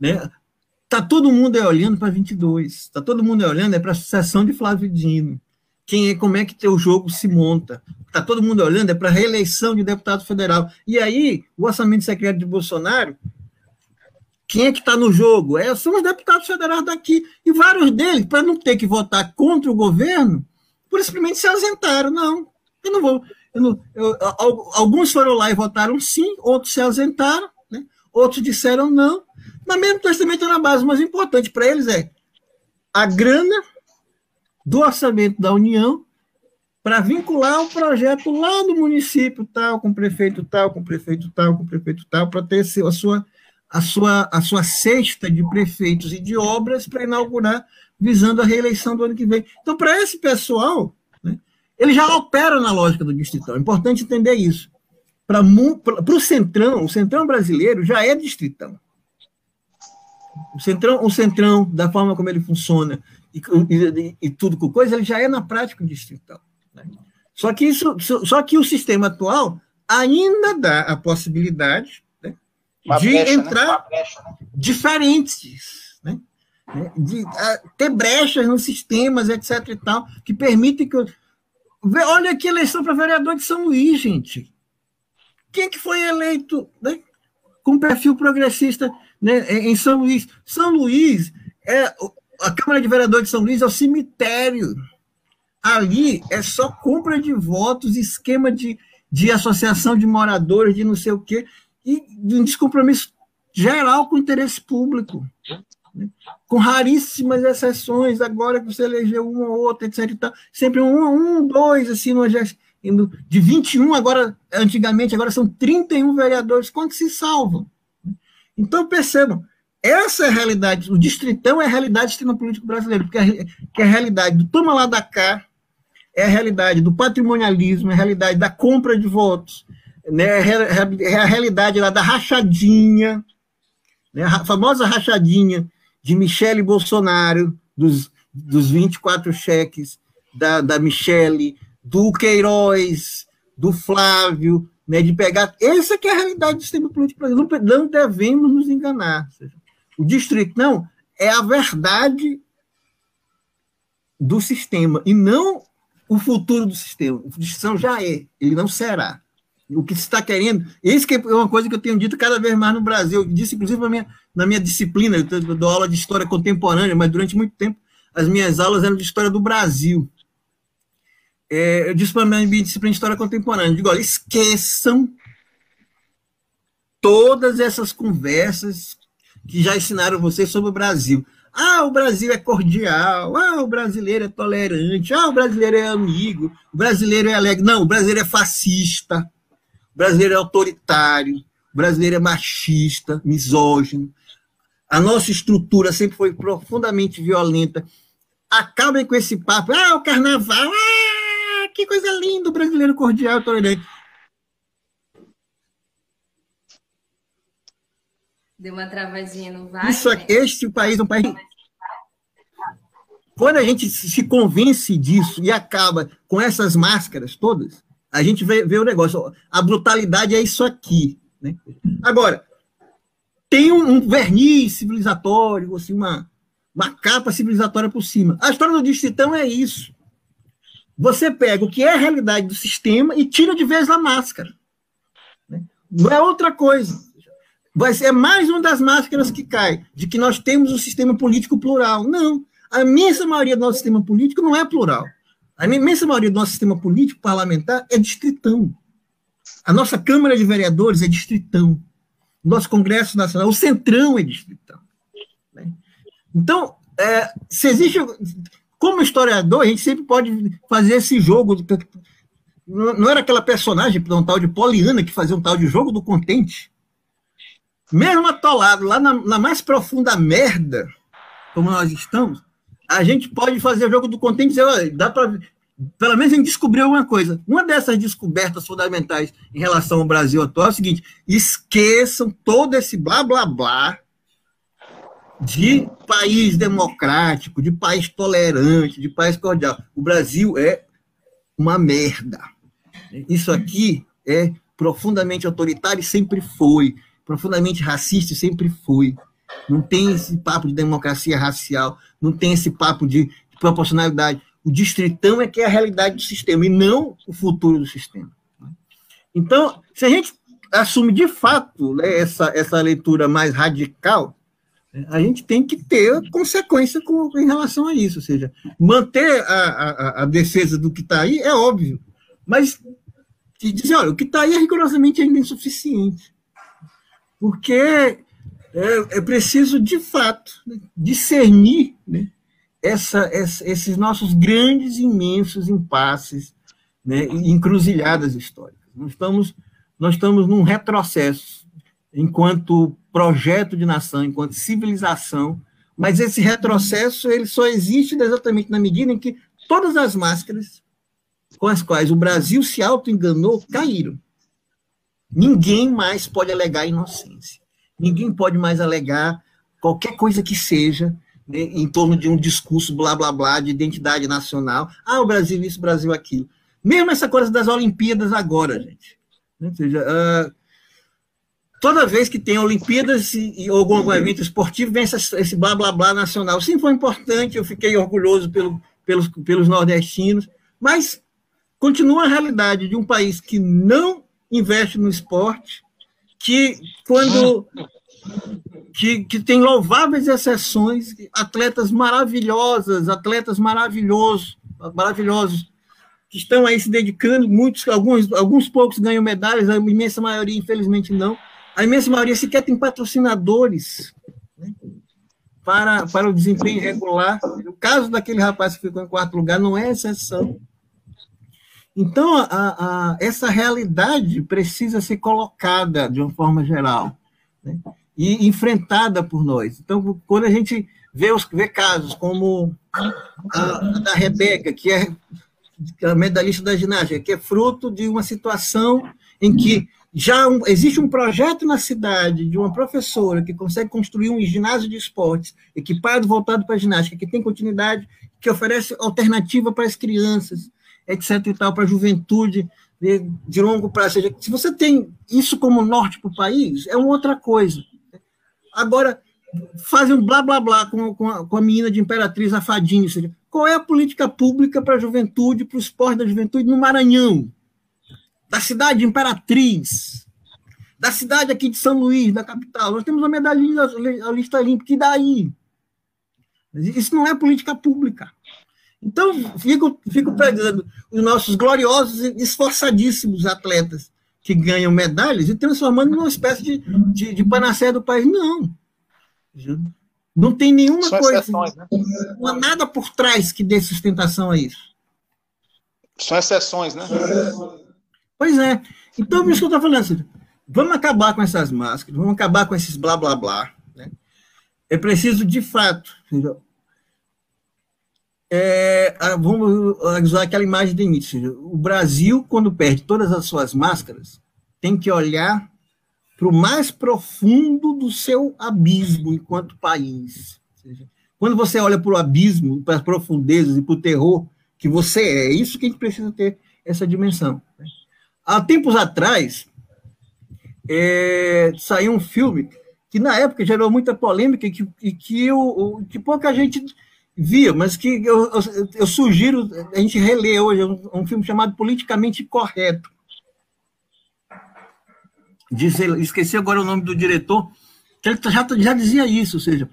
Né? Tá todo mundo olhando para 22. Tá todo mundo olhando é para a sucessão de Flávio Dino. Quem é, como é que teu jogo se monta? está todo mundo olhando é para a reeleição de deputado federal. E aí, o orçamento secreto de Bolsonaro, quem é que está no jogo? É, são os deputados federais daqui. E vários deles, para não ter que votar contra o governo, por simplesmente se ausentaram. Não, eu não vou. Eu não, eu, alguns foram lá e votaram sim, outros se ausentaram, né? outros disseram não. Mas mesmo estão na base mais importante para eles é a grana do orçamento da União para vincular o projeto lá do município tal, com o prefeito tal, com o prefeito tal, com o prefeito tal, para ter a sua, a, sua, a sua cesta de prefeitos e de obras para inaugurar, visando a reeleição do ano que vem. Então, para esse pessoal, né, ele já opera na lógica do distritão. É importante entender isso. Para o Centrão, o Centrão brasileiro já é distritão. O Centrão, o Centrão, da forma como ele funciona e, e, e tudo com coisa, ele já é na prática um distritão. Só que, isso, só que o sistema atual ainda dá a possibilidade né, de brecha, né? entrar né? brecha, né? diferentes, né? de uh, ter brechas nos sistemas, etc. e tal, que permitem que. Eu... Olha aqui a eleição para vereador de São Luís, gente. Quem que foi eleito né, com perfil progressista né, em São Luís? São Luís é a Câmara de Vereadores de São Luís é o cemitério Ali é só compra de votos, esquema de, de associação de moradores, de não sei o quê, e um descompromisso geral com o interesse público. Né? Com raríssimas exceções, agora que você elegeu uma ou outra, etc. Tal, sempre um, um, dois, assim, no, de 21, agora, antigamente, agora são 31 vereadores, quantos se salvam? Então, percebam, essa é a realidade, o distritão é a realidade do sistema político brasileiro, porque é, que é a realidade do toma lá da cá, é a realidade do patrimonialismo, é a realidade da compra de votos, né? é a realidade lá da rachadinha, né? a famosa rachadinha de Michele Bolsonaro, dos, dos 24 cheques da, da Michele, do Queiroz, do Flávio, né, de pegar. Essa que é a realidade do sistema político Não, não devemos nos enganar. O distrito, não, é a verdade do sistema, e não o futuro do sistema. A distinção já é, ele não será. O que se está querendo, isso que é uma coisa que eu tenho dito cada vez mais no Brasil. Eu disse, inclusive, na minha, na minha disciplina, eu dou aula de história contemporânea, mas durante muito tempo as minhas aulas eram de história do Brasil. É, eu disse para minha disciplina de história contemporânea, digo, olha, esqueçam todas essas conversas que já ensinaram vocês sobre o Brasil. Ah, o Brasil é cordial, ah, o brasileiro é tolerante, ah, o brasileiro é amigo, o brasileiro é alegre. Não, o brasileiro é fascista, o brasileiro é autoritário, o brasileiro é machista, misógino. A nossa estrutura sempre foi profundamente violenta. Acabem com esse papo, ah, o carnaval, ah, que coisa linda, o brasileiro cordial, tolerante. Deu uma travadinha no vai. Isso aqui, este país é um país. Quando a gente se convence disso e acaba com essas máscaras todas, a gente vê, vê o negócio. A brutalidade é isso aqui. Né? Agora, tem um, um verniz civilizatório, assim, uma, uma capa civilizatória por cima. A história do distritão é isso. Você pega o que é a realidade do sistema e tira de vez a máscara. Né? Não é outra coisa vai ser mais uma das máscaras que cai, de que nós temos um sistema político plural. Não. A imensa maioria do nosso sistema político não é plural. A imensa maioria do nosso sistema político parlamentar é distritão. A nossa Câmara de Vereadores é distritão. O nosso Congresso Nacional, o Centrão é distritão. Né? Então, é, se existe. Como historiador, a gente sempre pode fazer esse jogo. Não era aquela personagem, um tal de Poliana, que fazia um tal de jogo do contente mesmo atolado lá na, na, mais profunda merda, como nós estamos, a gente pode fazer o jogo do contente e dizer, olha, dá para pelo menos a gente descobriu alguma coisa. Uma dessas descobertas fundamentais em relação ao Brasil atual é o seguinte: esqueçam todo esse blá blá blá de país democrático, de país tolerante, de país cordial. O Brasil é uma merda. Isso aqui é profundamente autoritário e sempre foi profundamente racista e sempre foi. Não tem esse papo de democracia racial, não tem esse papo de, proporcionalidade. O distritão é que é a realidade do sistema e não o futuro do sistema. Então, se a gente assume de fato né, essa, essa leitura mais radical, a gente tem que ter consequência com, em relação a isso. Ou seja, manter a, a, a defesa do que está aí é óbvio, mas dizer, olha, o que está aí é rigorosamente ainda insuficiente porque é, é preciso, de fato, discernir né, essa, essa, esses nossos grandes, imensos impasses, né, encruzilhadas históricas. Nós estamos, nós estamos num retrocesso enquanto projeto de nação, enquanto civilização, mas esse retrocesso ele só existe exatamente na medida em que todas as máscaras com as quais o Brasil se auto-enganou caíram. Ninguém mais pode alegar inocência. Ninguém pode mais alegar qualquer coisa que seja né, em torno de um discurso blá blá blá de identidade nacional. Ah, o Brasil isso, o Brasil aquilo. Mesmo essa coisa das Olimpíadas agora, gente. Ou seja, uh, toda vez que tem Olimpíadas e, ou algum evento esportivo, vem essa, esse blá blá blá nacional. Sim, foi importante, eu fiquei orgulhoso pelo, pelos, pelos nordestinos, mas continua a realidade de um país que não investe no esporte, que quando que, que tem louváveis exceções, atletas maravilhosas, atletas maravilhosos, maravilhosos, que estão aí se dedicando, muitos, alguns, alguns poucos ganham medalhas, a imensa maioria, infelizmente, não. A imensa maioria sequer tem patrocinadores né, para, para o desempenho regular. O caso daquele rapaz que ficou em quarto lugar não é exceção. Então, a, a, essa realidade precisa ser colocada de uma forma geral né? e enfrentada por nós. Então, quando a gente vê, os, vê casos como a, a da Rebeca, que é a medalhista da ginástica, que é fruto de uma situação em que já um, existe um projeto na cidade de uma professora que consegue construir um ginásio de esportes equipado, voltado para a ginástica, que tem continuidade, que oferece alternativa para as crianças, etc. e tal, para a juventude de, de, longo prazo. Seja, se você tem isso como norte para o país, é uma outra coisa. Agora, fazem um blá blá blá com, com, a, com a menina de Imperatriz, a Fadinha. Seja, qual é a política pública para a juventude, para o esporte da juventude no Maranhão? Da cidade de Imperatriz, da cidade aqui de São Luís, da capital. Nós temos uma medalhinha a lista olímpica, e daí? Isso não é política pública. Então, fico, fico pegando os nossos gloriosos e esforçadíssimos atletas que ganham medalhas e transformando numa espécie de, de, de panaceia do país. Não. Não tem nenhuma São coisa, exceções, né? não há nada por trás que dê sustentação a isso. São exceções, né? Pois é. Então, por isso que eu estou falando vamos acabar com essas máscaras, vamos acabar com esses blá blá blá. Né? É preciso, de fato, é, vamos usar aquela imagem de início. O Brasil, quando perde todas as suas máscaras, tem que olhar para o mais profundo do seu abismo enquanto país. Quando você olha para o abismo, para as profundezas e para o terror que você é, é isso que a gente precisa ter essa dimensão. Né? Há tempos atrás, é, saiu um filme que na época gerou muita polêmica e que, e que, que pouca gente via, mas que eu, eu, eu sugiro a gente reler hoje, um, um filme chamado Politicamente Correto Diz, esqueci agora o nome do diretor, que ele já, já dizia isso, ou seja,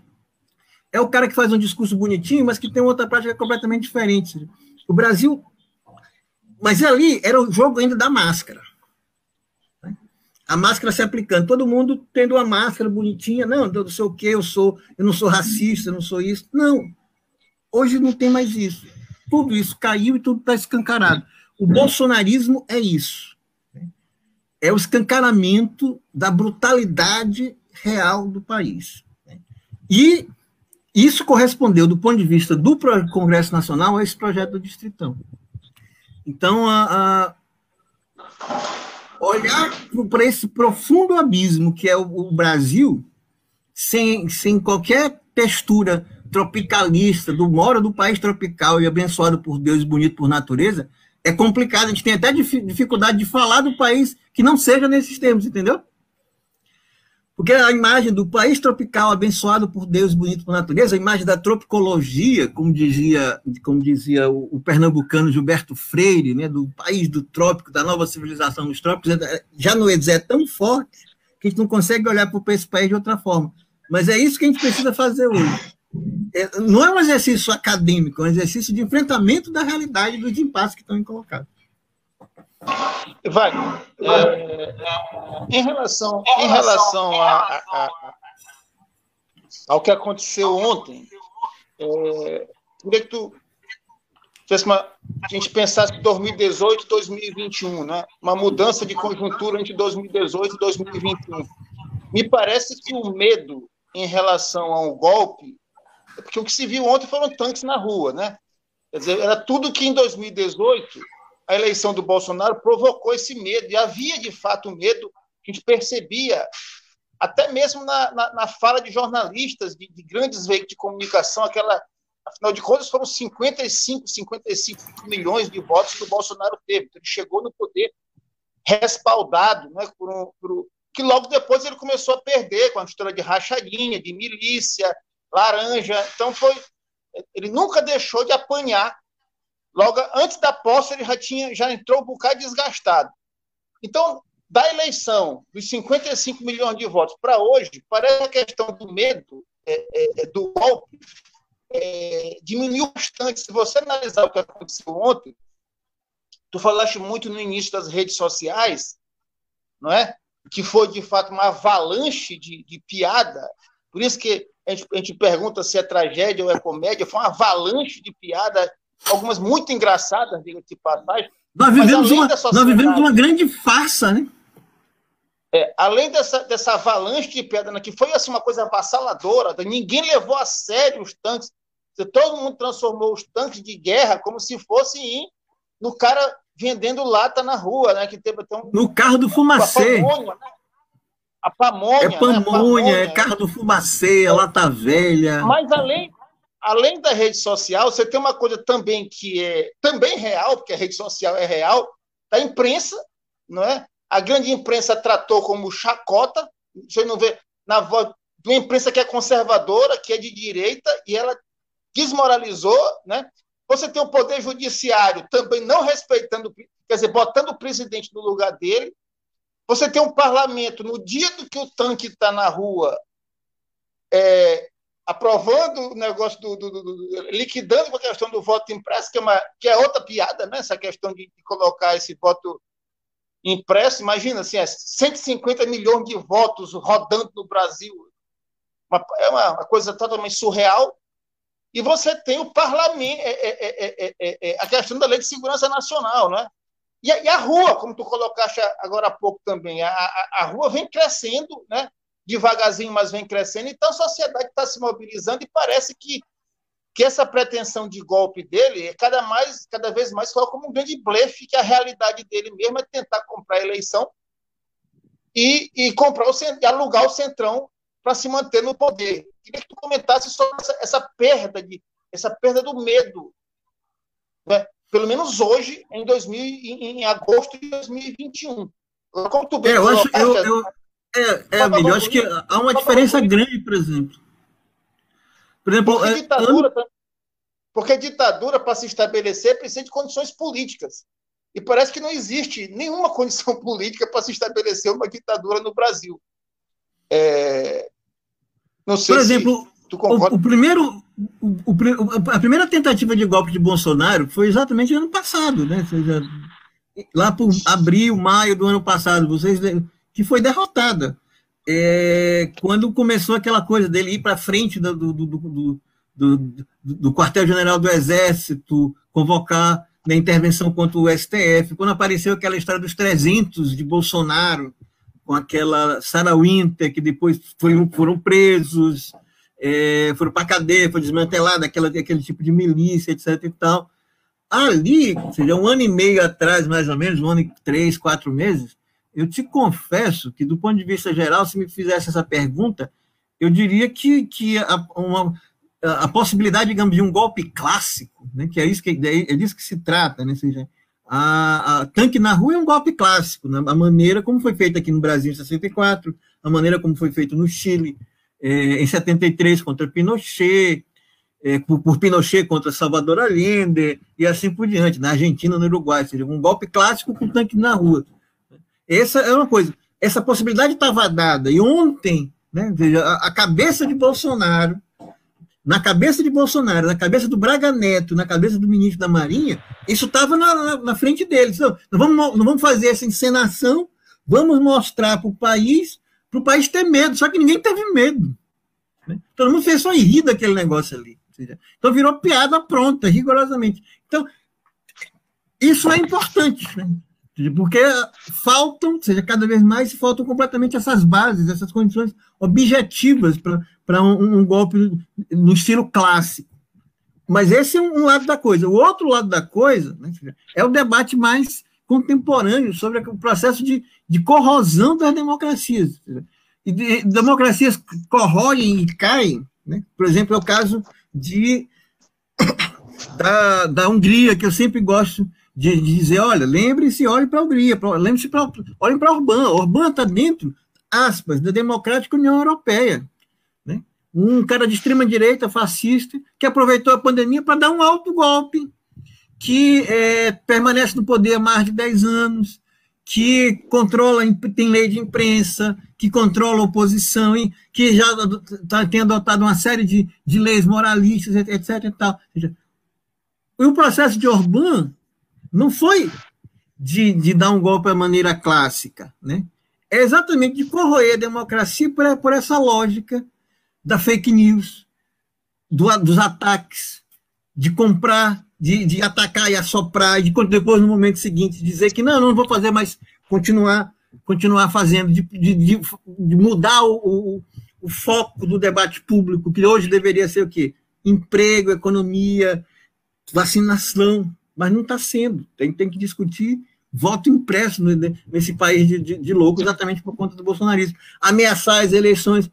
é o cara que faz um discurso bonitinho, mas que tem outra prática completamente diferente. O Brasil. Mas ali era o jogo ainda da máscara. A máscara se aplicando, todo mundo tendo uma máscara bonitinha, não, eu não sei o que, eu sou, eu não sou racista, eu não sou isso. Não. Hoje não tem mais isso. Tudo isso caiu e tudo está escancarado. O bolsonarismo é isso é o escancaramento da brutalidade real do país. E isso correspondeu, do ponto de vista do Congresso Nacional, a esse projeto do Distritão. Então, a, a olhar para esse profundo abismo que é o, o Brasil, sem, sem qualquer textura tropicalista, do mora do país tropical e abençoado por Deus, bonito por natureza, é complicado. A gente tem até dificuldade de falar do país que não seja nesses termos, entendeu? Porque a imagem do país tropical abençoado por Deus, bonito por natureza, a imagem da tropicologia, como dizia, como dizia o, o pernambucano Gilberto Freire, né, do país do trópico, da nova civilização dos trópicos, é, já no é tão forte que a gente não consegue olhar para esse país de outra forma. Mas é isso que a gente precisa fazer hoje. É, não é um exercício acadêmico, é um exercício de enfrentamento da realidade dos impasses que estão colocados. Vai. É, em relação, em relação a, a, a, ao que aconteceu ontem, é, queria que tu uma, a gente pensasse 2018 e 2021, né? uma mudança de conjuntura entre 2018 e 2021. Me parece que o medo em relação ao golpe, porque o que se viu ontem foram tanques na rua, né? Quer dizer, era tudo que em 2018 a eleição do Bolsonaro provocou esse medo, e havia de fato medo, que a gente percebia, até mesmo na, na, na fala de jornalistas, de, de, grandes veículos de comunicação, aquela, afinal de contas, foram 55, 55 milhões de votos que o Bolsonaro teve. Então, ele chegou no poder respaldado, né, por um, por, que logo depois ele começou a perder com a história de rachadinha, de milícia, laranja. Então, foi. Ele nunca deixou de apanhar Logo antes da posse, ele já, tinha, já entrou um bocado desgastado. Então, da eleição dos 55 milhões de votos para hoje, parece a questão do medo, é, é, é, do golpe, é, diminuiu bastante. Se você analisar o que aconteceu ontem, tu falaste muito no início das redes sociais, não é? Que foi de fato uma avalanche de, de piada. Por isso que a gente, a gente pergunta se é tragédia ou é comédia. Foi uma avalanche de piada algumas muito engraçadas, diga de passagem. Nós vivemos, uma, nós vivemos uma grande farsa, né? É, além dessa, dessa avalanche de pedra, né, que foi assim, uma coisa avassaladora, ninguém levou a sério os tanques. Todo mundo transformou os tanques de guerra como se fossem no cara vendendo lata na rua, né? Que teve, um, no carro do fumacê. A pamonha, né? A pamonha, é pamonha, né? pamonha, é carro do fumacê, é lata velha. Mas além, além da rede social, você tem uma coisa também que é também real, porque a rede social é real, da imprensa, não é? A grande imprensa tratou como chacota, você não vê na voz de uma imprensa que é conservadora, que é de direita, e ela desmoralizou, né? Você tem o poder judiciário também não respeitando, quer dizer, botando o presidente no lugar dele. Você tem um parlamento, no dia do que o tanque está na rua, é, aprovando o negócio do, do, do, do, liquidando a questão do voto impresso, que é, uma, que é outra piada, né? Essa questão de, de colocar esse voto impresso, imagina assim, é 150 milhões de votos rodando no Brasil. uma, é uma coisa totalmente surreal. E você tem o parlamento, é é, é, é, é, a questão da lei de segurança nacional, né? E a, e a rua, como tu colocaste agora há pouco também, a, a, a rua vem crescendo, né? Devagarzinho, mas vem crescendo. Então a sociedade está se mobilizando e parece que, que essa pretensão de golpe dele é cada, mais, cada vez mais só como um grande blefe, que a realidade dele mesmo é tentar comprar a eleição e, e comprar o, alugar o centrão para se manter no poder. Queria que tu comentasse sobre essa, essa perda de essa perda do medo, né? pelo menos hoje, em, 2000, em, em agosto de 2021. Como tu é, eu, acho, eu, eu, é, é Abílio, eu acho que há uma diferença grande, por exemplo. Por exemplo, porque é, ditadura, porque ditadura para se estabelecer precisa de condições políticas. E parece que não existe nenhuma condição política para se estabelecer uma ditadura no Brasil. É... Não sei Por exemplo, se o, o, primeiro, o, o, a primeira tentativa de golpe de Bolsonaro foi exatamente ano passado, né? Ou seja, lá por abril, maio do ano passado. Vocês que foi derrotada. É, quando começou aquela coisa dele ir para frente do, do, do, do, do quartel-general do Exército, convocar na intervenção contra o STF, quando apareceu aquela história dos 300 de Bolsonaro, com aquela Sarah Winter, que depois foram, foram presos, é, foram para a cadeia, foi desmantelada aquela, aquele tipo de milícia, etc. e tal. Ali, ou seja, um ano e meio atrás, mais ou menos, um ano e três, quatro meses, eu te confesso que, do ponto de vista geral, se me fizesse essa pergunta, eu diria que, que a, uma, a possibilidade, digamos, de um golpe clássico, né, que é, isso que, é disso que se trata, né, seja, a, a, tanque na rua é um golpe clássico, né, a maneira como foi feito aqui no Brasil em 64, a maneira como foi feito no Chile é, em 73 contra Pinochet, é, por, por, Pinochet contra Salvador Allende, e assim por diante, na Argentina, no Uruguai, seja, um golpe clássico com tanque na rua. Essa é uma coisa. Essa possibilidade estava dada. E ontem, né, veja, a, a cabeça de Bolsonaro, na cabeça de Bolsonaro, na cabeça do Braga Neto, na cabeça do ministro da Marinha, isso estava na, na, na, frente deles. Não, não, vamos, não vamos fazer essa encenação, vamos mostrar para o país, para o país ter medo. Só que ninguém teve medo. Né? Todo mundo fez só rir daquele negócio ali. Então virou piada pronta, rigorosamente. Então, isso é importante. Né? Porque faltam, seja, cada vez mais faltam completamente essas bases, essas condições objetivas para um, um, golpe no estilo clássico. Mas esse é um lado da coisa. O outro lado da coisa né, é o debate mais contemporâneo sobre o processo de, de corrosão das democracias. E de, democracias corroem e caem. Né? Por exemplo, é o caso de, da, da Hungria, que eu sempre gosto de, de dizer, olha, lembre-se, olhe para a Hungria, lembre-se, olhem para Orbán. Orbán está dentro, aspas, da Democrática União Europeia. Né? Um cara de extrema-direita, fascista, que aproveitou a pandemia para dar um alto golpe, que é, permanece no poder há mais de 10 anos, que controla, tem lei de imprensa, que controla a oposição, e que já tá, tem adotado uma série de, de leis moralistas, etc. E, tal. E o processo de Orbán não foi de, de dar um golpe à maneira clássica, né? É exatamente de corroer a democracia por, por essa lógica da fake news, do, dos ataques, de comprar, de, de atacar e assoprar, e de depois, no momento seguinte, dizer que não, não vou fazer mais, continuar, continuar fazendo, de, de, de mudar o, o, o foco do debate público, que hoje deveria ser o quê? Emprego, economia, vacinação, mas não está sendo. Tem, tem que discutir voto impresso nesse país de, de, de louco, exatamente por conta do bolsonarismo. Ameaçar as eleições.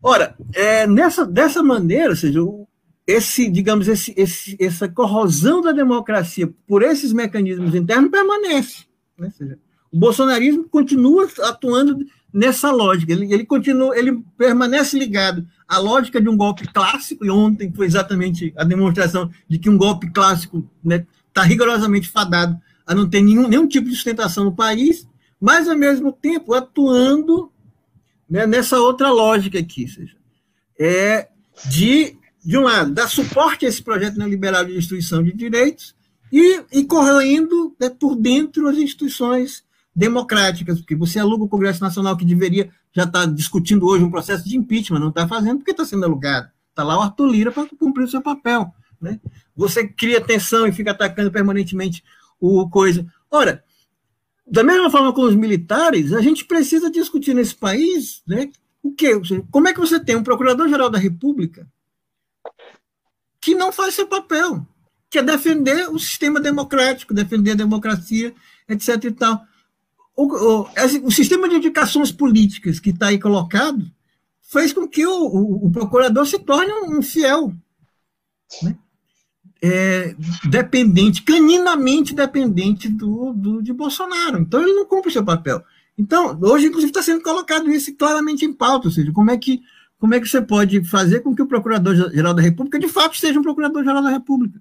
Ora, é, nessa, dessa maneira, ou seja, esse, digamos, esse, esse, essa corrosão da democracia por esses mecanismos internos permanece. Né? Seja, o bolsonarismo continua atuando nessa lógica. Ele, ele continua, ele permanece ligado à lógica de um golpe clássico, e ontem foi exatamente a demonstração de que um golpe clássico está né, tá rigorosamente fadado a não ter nenhum, nenhum tipo de sustentação no país, mas, ao mesmo tempo, atuando né, nessa outra lógica aqui, seja, é de, de um lado, dar suporte a esse projeto neoliberal de destruição de direitos e, e correndo né, por dentro as instituições democráticas, porque você aluga o Congresso Nacional, que deveria já estar tá discutindo hoje um processo de impeachment, não está fazendo porque está sendo alugado. Está lá o Arthur Lira para cumprir o seu papel. Né? Você cria tensão e fica atacando permanentemente o coisa. Ora, da mesma forma com os militares, a gente precisa discutir nesse país né, o quê? Como é que você tem um procurador-geral da República que não faz seu papel, que é defender o sistema democrático, defender a democracia, etc. E tal. O, o, o sistema de indicações políticas que está aí colocado fez com que o, o, procurador se torne um fiel. Né? É, dependente, caninamente dependente do, do, de Bolsonaro. Então ele não cumpre o seu papel. Então, hoje, inclusive, está sendo colocado isso claramente em pauta, ou seja, como é que como é que você pode fazer com que o Procurador-Geral da República, de fato, seja um Procurador-Geral da República?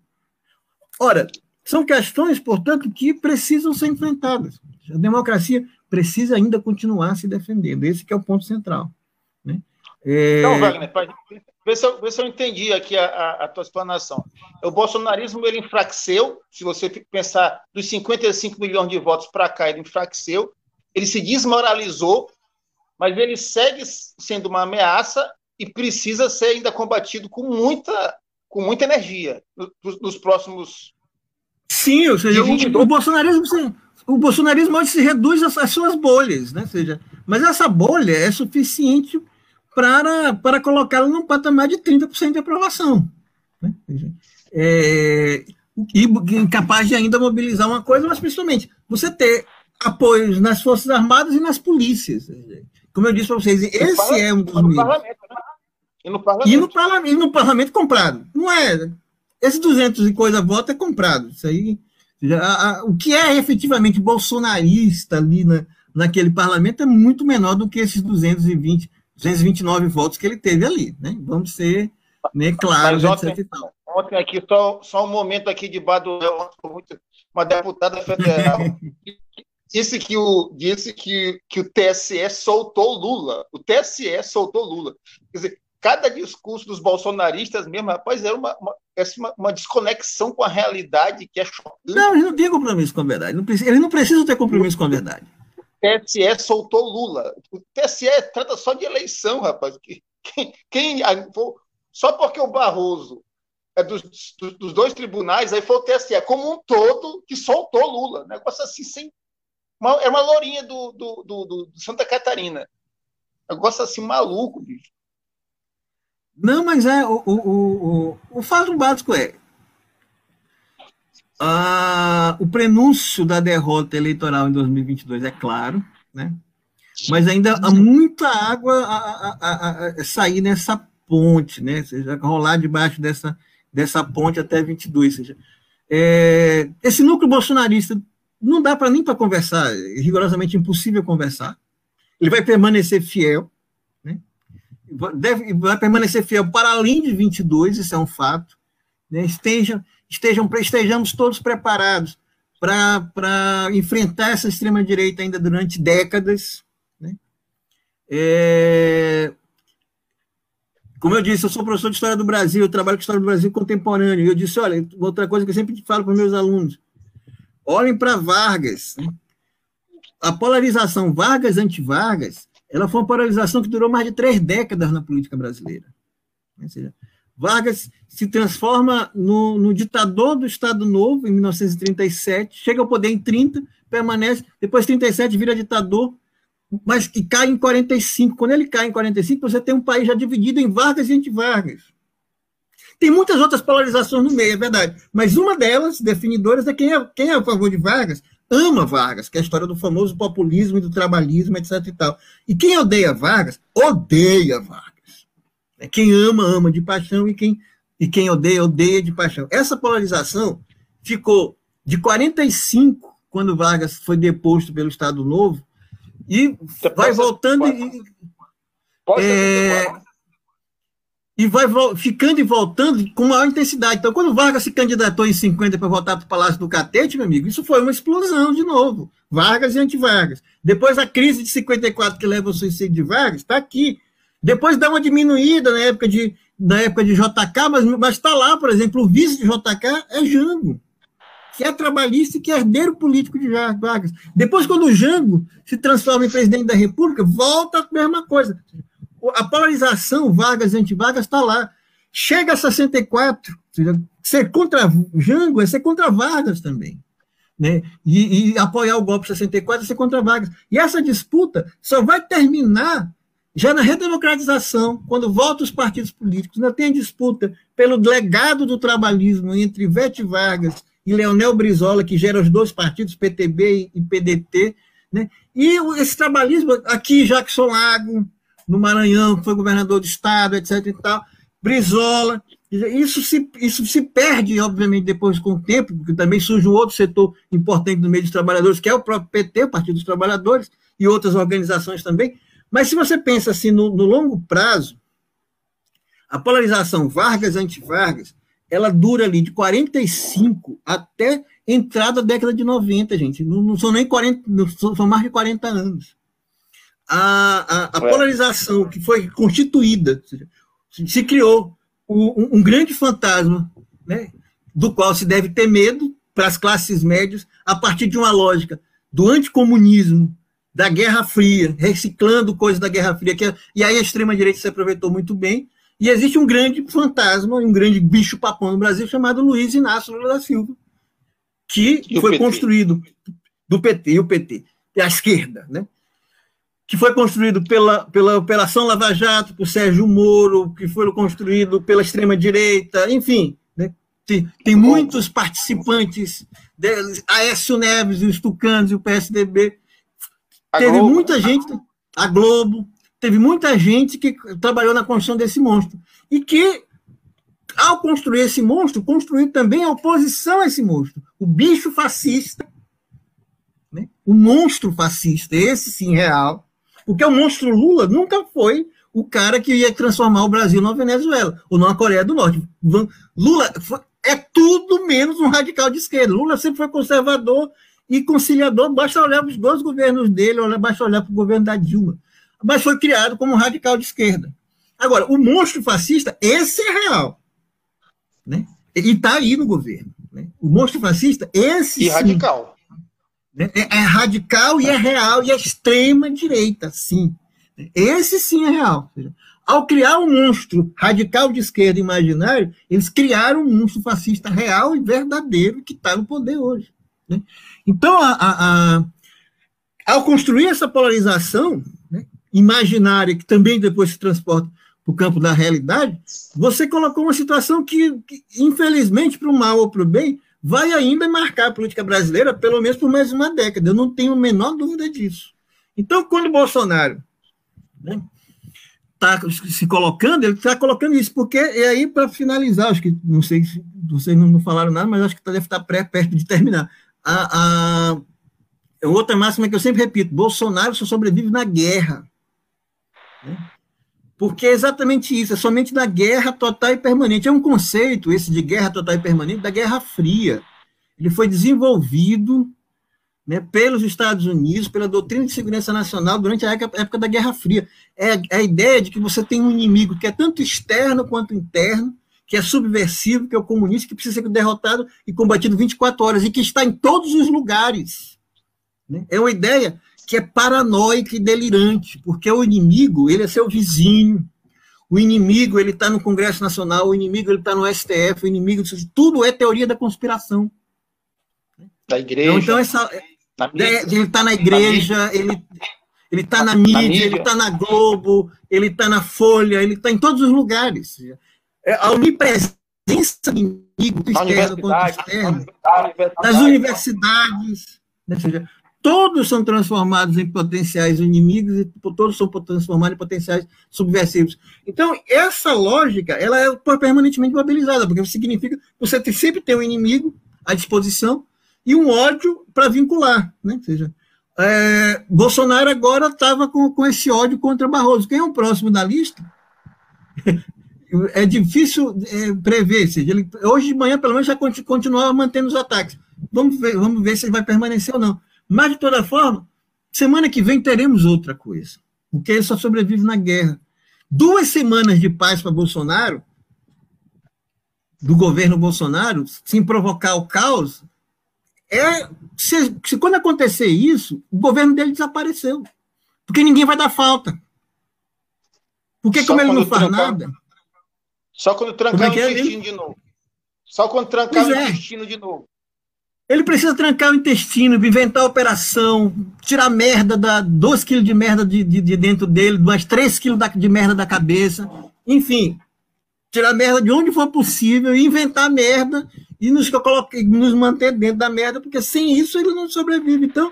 Ora, são questões, portanto, que precisam ser enfrentadas. A democracia precisa ainda continuar se defendendo. Esse é o ponto central. Né? É... Então, Wagner, vê se, eu, vê se eu entendi aqui a, a, a, tua explanação. O bolsonarismo ele enfraqueceu, se você pensar dos 55 milhões de votos para cá, ele enfraqueceu, ele se desmoralizou mas ele segue sendo uma ameaça e precisa ser ainda combatido com muita, com muita energia nos, nos próximos. Sim, ou seja, o, o, bolsonarismo, o bolsonarismo hoje se reduz às, suas bolhas, né? Ou seja, mas essa bolha é suficiente para, para colocá-lo num patamar de 30% de aprovação. Né? É, e incapaz de ainda mobilizar uma coisa, mas principalmente você ter apoios nas Forças Armadas e nas polícias. Como eu disse para vocês, esse é um dos meios. Né? E no parlamento. E no parlamento, e no parlamento comprado. Não é. Esse 200 e coisa voto é comprado. Isso aí. O que é efetivamente bolsonarista ali na, naquele parlamento é muito menor do que esses 220, 229 votos que ele teve ali. Né? Vamos ser né, claros. Ontem, ontem, aqui, só, só um momento aqui de Baduel, uma deputada federal disse que o, disse que, que o TSE soltou Lula. O TSE soltou Lula. Quer dizer, cada discurso dos bolsonaristas mesmo, rapaz, era uma, uma, uma, uma desconexão com a realidade que é chocante. Não, eles não têm compromisso com a verdade. Não precisa, eles não precisam ter compromisso com a verdade. O TSE soltou Lula. O TSE trata só de eleição, rapaz. Quem, quem, só porque o Barroso é dos, dos, dois tribunais, aí foi o TSE como um todo que soltou Lula. Negócio assim, sem uma, é uma lourinha do, do, do, do, Santa Catarina. Negócio assim maluco, bicho. Não, mas é. O, o, o, o fato básico é. O prenúncio da derrota eleitoral em 2022 é claro, né? mas ainda há muita água a, a, a, sair nessa ponte, né? Ou seja, rolar debaixo dessa, dessa ponte até 22. Ou seja, é, esse núcleo bolsonarista não dá para nem para conversar, é rigorosamente impossível conversar. Ele vai permanecer fiel? Deve, vai permanecer fiel para além de 22, isso é um fato. Né? Estejam, estejam, estejamos todos preparados para enfrentar essa extrema-direita ainda durante décadas. Né? É, como eu disse, eu sou professor de História do Brasil, eu trabalho com História do Brasil contemporâneo, e eu disse, olha, outra coisa que eu sempre falo para meus alunos, Olhem para Vargas. A polarização Vargas-anti-Vargas, ela foi uma polarização que durou mais de três décadas na política brasileira. Ou seja, Vargas se transforma no, no, ditador do Estado Novo em 1937, chega ao poder em 30, permanece, depois 37 vira ditador, mas que cai em 45. Quando ele cai em 45, você tem um país já dividido em Vargas e anti-Vargas. Tem muitas outras polarizações no meio, é verdade. Mas uma delas, definidoras, é quem é, quem é a favor de Vargas, ama Vargas, que é a história do famoso populismo e do trabalhismo, etc. E, tal. e quem odeia Vargas, odeia Vargas. É quem ama, ama de paixão, e quem, e quem odeia, odeia de paixão. Essa polarização ficou de 45, quando Vargas foi deposto pelo Estado Novo, e vai voltando. Pode, e, pode é, e vai ficando e voltando com maior intensidade. Então, quando Vargas se candidatou em 50 para voltar para o Palácio do Catete, meu amigo, isso foi uma explosão de novo. Vargas e anti-Vargas. Depois a crise de 54 que leva ao suicídio de Vargas, está aqui. Depois dá uma diminuída na época de, na época de JK, mas está lá, por exemplo, o vice de JK é Jango. que é trabalhista e que é herdeiro político de Vargas. Depois, quando o Jango se transforma em presidente da República, volta a mesma coisa. A polarização Vargas e anti-Vargas está lá. Chega a 64, ser contra Jango é ser contra Vargas também. Né? E, e apoiar o golpe de 64 é ser contra Vargas. E essa disputa só vai terminar já na redemocratização, quando voltam os partidos políticos, não tem disputa pelo legado do trabalhismo entre Ivete Vargas e Leonel Brizola, que gera os dois partidos, PTB e PDT, né? e esse trabalhismo aqui, Jackson Lago, no Maranhão, que foi governador do estado, etc. e tal, Brizola, isso se, isso se perde, obviamente, depois com o tempo, porque também surge um outro setor importante no meio dos trabalhadores, que é o próprio PT, o Partido dos Trabalhadores, e outras organizações também, mas se você pensa assim no, no longo prazo, a polarização Vargas-anti-Vargas, ela dura ali de 45 até entrada da década de 90, gente. Não, não são nem 40, não são mais de 40 anos. A, a, a é. polarização que foi constituída, seja, se criou um, um, grande fantasma, né, do qual se deve ter medo para as classes médias, a partir de uma lógica do anticomunismo, da Guerra Fria, reciclando coisas da Guerra Fria, que, é, e aí a extrema-direita se aproveitou muito bem, e existe um grande fantasma, um grande bicho-papão no Brasil chamado Luiz Inácio Lula da Silva, que foi construído do PT, e o PT, a esquerda, né? Que foi construído pela, pela Operação Lava Jato, por Sérgio Moro, que foi construído pela extrema-direita, enfim, né? tem, tem muitos participantes, Aécio Neves, os Tucanos e o PSDB, a teve Globo. muita gente, a Globo, teve muita gente que trabalhou na construção desse monstro. E que, ao construir esse monstro, construiu também a oposição a esse monstro. O bicho fascista, né? o monstro fascista, esse sim real, porque o monstro Lula nunca foi o cara que ia transformar o Brasil numa Venezuela ou numa Coreia do Norte. Lula é tudo menos um radical de esquerda. Lula sempre foi conservador e conciliador, basta olhar para os dois governos dele, basta olhar para o governo da Dilma. Mas foi criado como radical de esquerda. Agora, o monstro fascista, esse é real. Né? E está aí no governo. Né? O monstro fascista, esse. E sim, radical. Né? É, é, radical e é real, e é extrema-direita, sim. Esse sim é real. Ao criar um monstro radical de esquerda imaginário, eles criaram um monstro fascista real e verdadeiro que está no poder hoje. Né? Então, a, a, a, ao construir essa polarização né, imaginária, que também depois se transporta para o campo da realidade, você colocou uma situação que, que infelizmente, para o mal ou para o bem, vai ainda marcar a política brasileira, pelo menos por mais uma década. Eu não tenho a menor dúvida disso. Então, quando o Bolsonaro está né, se colocando, ele está colocando isso, porque, e aí, para finalizar, acho que não sei se vocês não falaram nada, mas acho que deve estar pré, perto de terminar a, a outra máxima que eu sempre repito: Bolsonaro só sobrevive na guerra. Né? Porque é exatamente isso, é somente na guerra total e permanente. É um conceito, esse de guerra total e permanente, da Guerra Fria. Ele foi desenvolvido né, pelos Estados Unidos, pela doutrina de segurança nacional durante a época da Guerra Fria. É, é a ideia de que você tem um inimigo que é tanto externo quanto interno, que é subversivo, que é o comunista, que precisa ser derrotado e combatido 24 horas, e que está em todos os lugares. Né? É uma ideia que é paranoica e delirante, porque o inimigo ele é seu vizinho, o inimigo ele está no Congresso Nacional, o inimigo ele está no STF, o inimigo tudo é teoria da conspiração. Da igreja. Então, essa, é, ele está na igreja, ele ele está na, na, mídia, ele está na Globo, ele está na Folha, ele está em todos os lugares. É, a onipresença do inimigo, do externo quanto externo, das universidades, né? ou seja, todos são transformados em potenciais inimigos e todos são transformados em potenciais subversivos. Então, essa lógica, ela é permanentemente mobilizada, porque significa que você sempre tem um inimigo à disposição e um ódio para vincular, né? Ou seja, é, Bolsonaro agora estava com, com esse ódio contra Barroso. Quem é o próximo da lista? é difícil é, prever. Seja, ele, hoje de manhã, pelo menos, já continuava mantendo os ataques. Vamos ver, vamos ver se ele vai permanecer ou não. Mas, de toda forma, semana que vem teremos outra coisa. Porque ele só sobrevive na guerra. Duas semanas de paz para Bolsonaro, do governo Bolsonaro, sem provocar o caos, é se, se, quando acontecer isso, o governo dele desapareceu. Porque ninguém vai dar falta. Porque como ele não faz trancar, nada. Só quando trancar é o é? intestino de novo. Só quando trancar pois o é. intestino de novo. Ele precisa trancar o intestino, inventar a operação, tirar merda, da 2 quilos de merda de, de, de, dentro dele, mais 3 quilos de merda da cabeça. Enfim, tirar merda de onde for possível inventar merda e nos, nos manter dentro da merda, porque sem isso ele não sobrevive. Então,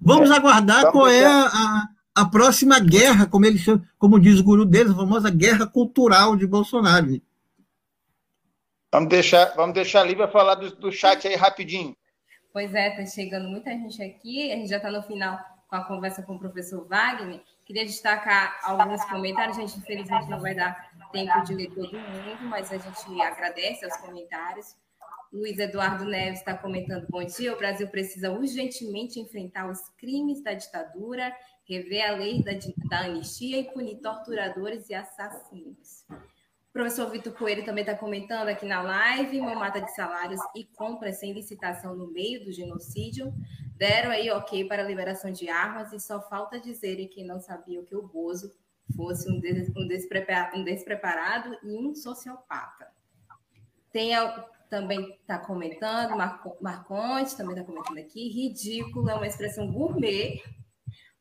vamos aguardar qual é a, a, próxima guerra, como ele chama, como diz o guru deles, a famosa guerra cultural de Bolsonaro. Vamos deixar, vamos deixar a Lívia falar do, do chat aí rapidinho. Pois é, está chegando muita gente aqui, a gente já está no final com a conversa com o professor Wagner. Queria destacar alguns comentários, a gente infelizmente não vai dar tempo de ler todo mundo, mas a gente agradece aos comentários. Luiz Eduardo Neves está comentando: bom dia. O Brasil precisa urgentemente enfrentar os crimes da ditadura, rever a lei da, da anistia e punir torturadores e assassinos. Professor Vitor Coelho também está comentando aqui na live: mamata de salários e compras sem licitação no meio do genocídio. Deram aí ok para a liberação de armas e só falta dizerem que não sabiam que o Bozo fosse um, des, um, despreparado, um despreparado e um sociopata. Tem também está comentando, Marco, Marconte também está comentando aqui, ridículo é uma expressão gourmet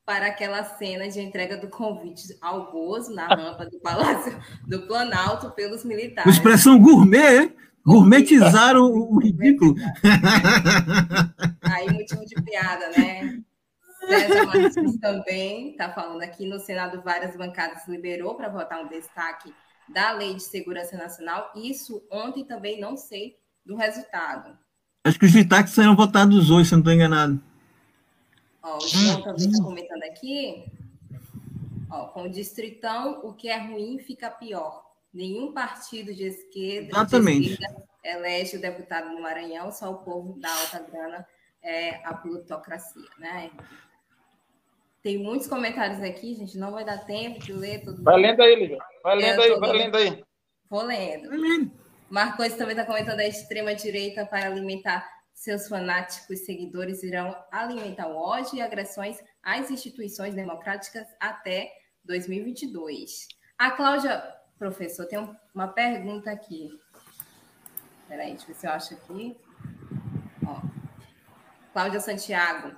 para aquela cena de entrega do convite ao Bozo na rampa do Palácio do Planalto pelos militares. Expressão gourmet, hein? Gourmetizaram o ridículo. Aí, motivo de piada, né? César Martins também está falando aqui no Senado, várias bancadas liberou para votar um destaque da Lei de Segurança Nacional. Isso ontem também não sei do resultado. Acho que os destaques serão votados hoje, se não estou enganado. Ó, o João também está comentando aqui. Ó, com o Distritão, o que é ruim fica pior. Nenhum partido de esquerda, Exatamente. De esquerda elege o deputado no Maranhão, só o povo da alta grana é a plutocracia, né? Tem muitos comentários aqui, gente. Não vai dar tempo de ler tudo. Vai lendo aí, Lívia. Vai lendo aí, vai lendo aí. Vou lendo. Marcos também está comentando a extrema-direita para alimentar seus fanáticos seguidores irão alimentar o ódio e agressões às instituições democráticas até 2022. A Cláudia, professor, tem uma pergunta aqui. Espera aí, deixa eu ver se eu acho aqui. Ó. Cláudia Santiago.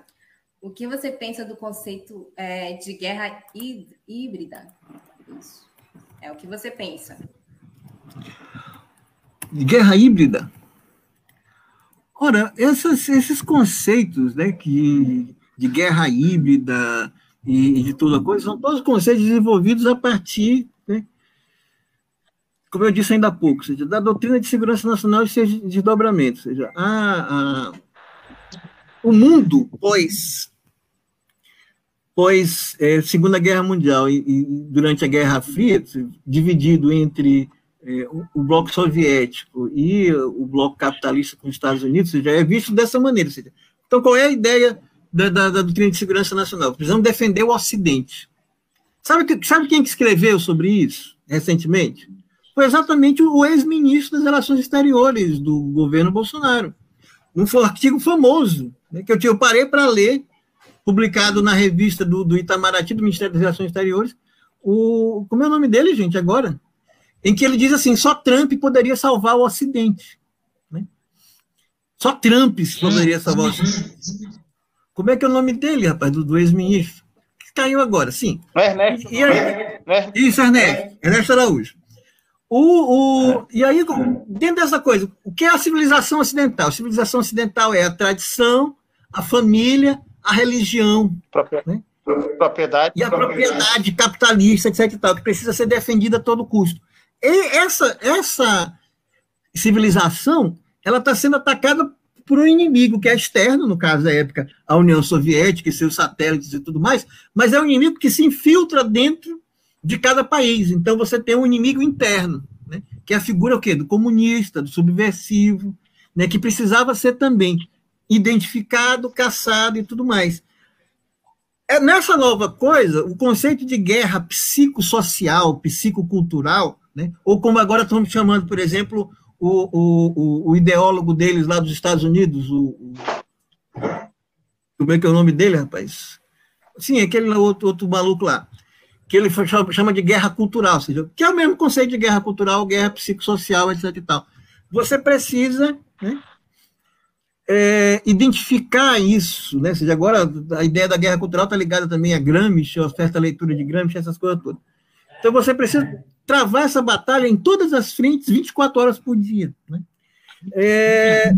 O que você pensa do conceito é, de guerra híbrida? Isso. É o que você pensa. Guerra híbrida? Ora, essas, esses conceitos né, que, de guerra híbrida e, e de toda coisa são todos conceitos desenvolvidos a partir, né, como eu disse ainda há pouco, seja, da doutrina de segurança nacional e seus desdobramentos. Ou seja, a, a o mundo pós pós é, Segunda Guerra Mundial e, e, durante a Guerra Fria, dividido entre o, o, bloco soviético e o bloco capitalista com os Estados Unidos, já é visto dessa maneira. Então, qual é a ideia da, da, da, doutrina de segurança nacional? Precisamos defender o Ocidente. Sabe, sabe quem que escreveu sobre isso recentemente? Foi exatamente o ex-ministro das Relações Exteriores do governo Bolsonaro. Um artigo famoso, né, que eu, eu parei para ler publicado na revista do, do Itamaraty, do Ministério das Relações Exteriores, o, como é o nome dele, gente, agora? Em que ele diz assim, só Trump poderia salvar o Ocidente. Né? Só Trump poderia salvar o Ocidente. Como é que é o nome dele, rapaz, do, do ex-ministro? Que caiu agora, sim. Ernesto. E, e, isso, Ernesto. Ernesto Araújo. O, o, e aí, dentro dessa coisa, o que é a civilização ocidental? A civilização ocidental é a tradição, a família, a religião. Né? Propriedade. E a propriedade capitalista, etc. E tal, que precisa ser defendida a todo custo. E essa, essa civilização ela está sendo atacada por um inimigo que é externo, no caso da época, a União Soviética e seus satélites e tudo mais, mas é um inimigo que se infiltra dentro de cada país. Então você tem um inimigo interno, né, que é a figura o quê? do comunista, do subversivo, né, que precisava ser também identificado, caçado e tudo mais. É, nessa nova coisa, o conceito de guerra psicossocial, psicocultural, né, ou como agora estamos chamando, por exemplo, o, o, o ideólogo deles lá dos Estados Unidos, o, o, como é que é o nome dele, rapaz? Sim, aquele outro, outro maluco lá, que ele chama de guerra cultural, ou seja, que é o mesmo conceito de guerra cultural, guerra psicossocial, etc. E tal. Você precisa né, é, identificar isso, né? Ou seja, agora a ideia da guerra cultural está ligada também a Gramsci, a certa leitura de Gramsci, essas coisas todas. Então você precisa travar essa batalha em todas as frentes, 24 horas por dia. Né? É,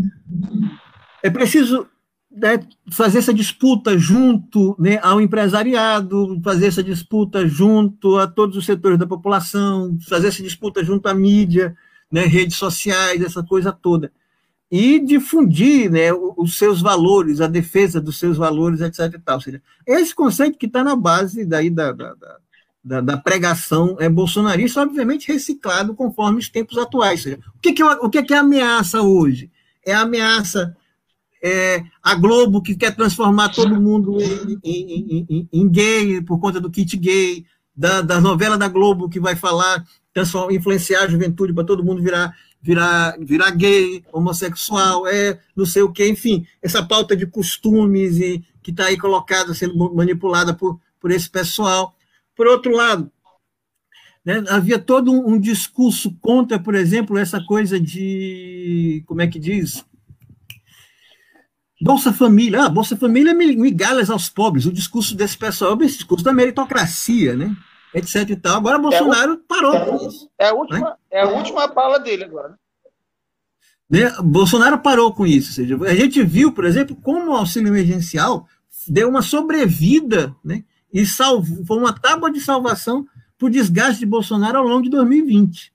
é preciso né, fazer essa disputa junto né, ao empresariado, fazer essa disputa junto a todos os setores da população, fazer essa disputa junto à mídia, né, redes sociais, essa coisa toda. E difundir né, os seus valores, a defesa dos seus valores, etc. Ou seja, esse conceito que está na base daí da, da, da, da, pregação é bolsonarista, obviamente reciclado conforme os tempos atuais. Seja, o que, que, é, o que, que é ameaça hoje? É a ameaça é, a Globo que quer transformar todo mundo em, em, em, em gay por conta do kit gay, da, da, novela da Globo que vai falar, influenciar a juventude para todo mundo virar, virar, virar gay, homossexual, é não sei o que, enfim, essa pauta de costumes e que está aí colocada, sendo manipulada por, por esse pessoal. Por outro lado, né, havia todo um, um discurso contra, por exemplo, essa coisa de, como é que diz? Bolsa Família, ah, Bolsa Família é migalhas aos pobres, o discurso desse pessoal é o discurso da meritocracia, né? Etc e tal. Agora Bolsonaro é parou é, com isso. É a última, né? é a última fala dele agora. Né? Bolsonaro parou com isso. Ou seja, a gente viu, por exemplo, como o auxílio emergencial deu uma sobrevida né? E salvou, foi uma tábua de salvação para o desgaste de Bolsonaro ao longo de 2020.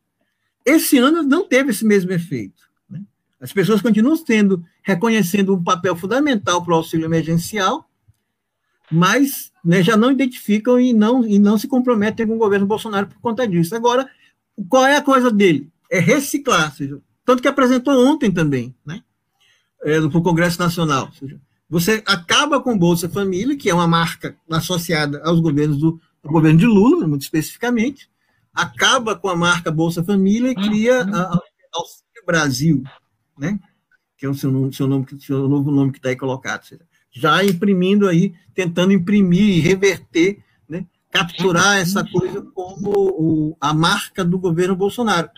Esse ano não teve esse mesmo efeito. Né? As pessoas continuam tendo reconhecendo um papel fundamental para o auxílio emergencial, mas né, já não identificam e não, e não se comprometem com o governo Bolsonaro por conta disso. Agora, qual é a coisa dele? É reciclar, seja, tanto que apresentou ontem também, né, é, para o Congresso Nacional. Seja, você acaba com Bolsa Família, que é uma marca associada aos governos do, do governo de Lula, muito especificamente, acaba com a marca Bolsa Família e cria a, a Brasil, né? que é o seu, seu, nome, seu novo nome que está aí colocado. Já imprimindo aí, tentando imprimir e reverter, né, capturar essa coisa como o, a marca do governo Bolsonaro.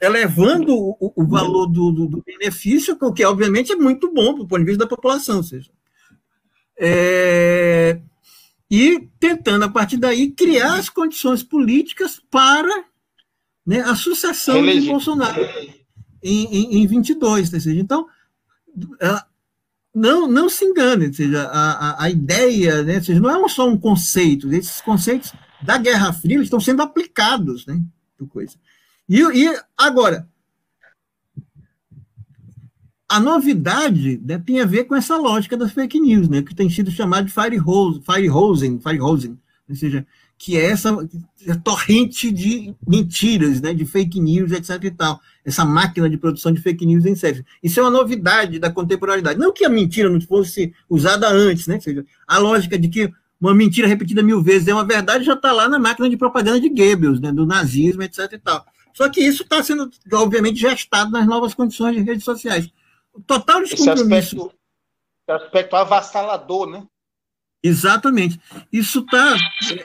Elevando o, o valor do, do, do, benefício, o que obviamente é muito bom do ponto de vista da população. Ou seja, é, e tentando, a partir daí, criar as condições políticas para né, a sucessão de Bolsonaro em, em, em 22. Ou seja, então, não, não se engane, ou seja, a, a, a ideia, né, ou seja, não é só um conceito, esses conceitos da Guerra Fria estão sendo aplicados, né, coisa. E, e agora, a novidade né, tem a ver com essa lógica das fake news, né, que tem sido chamado de fire hose, fire hosing, fire hosing, ou seja, que é essa torrente de mentiras, né, de fake news, etc. e tal. Essa máquina de produção de fake news em série. Isso é uma novidade da contemporaneidade. Não que a mentira não fosse usada antes, né? Ou seja, a lógica de que uma mentira repetida mil vezes é uma verdade já está lá na máquina de propaganda de Goebbels, né, do nazismo, etc. e tal. Só que isso está sendo, obviamente, gestado nas novas condições de redes sociais. O total descompromisso... Esse aspecto, esse aspecto avassalador, né? Exatamente. Isso está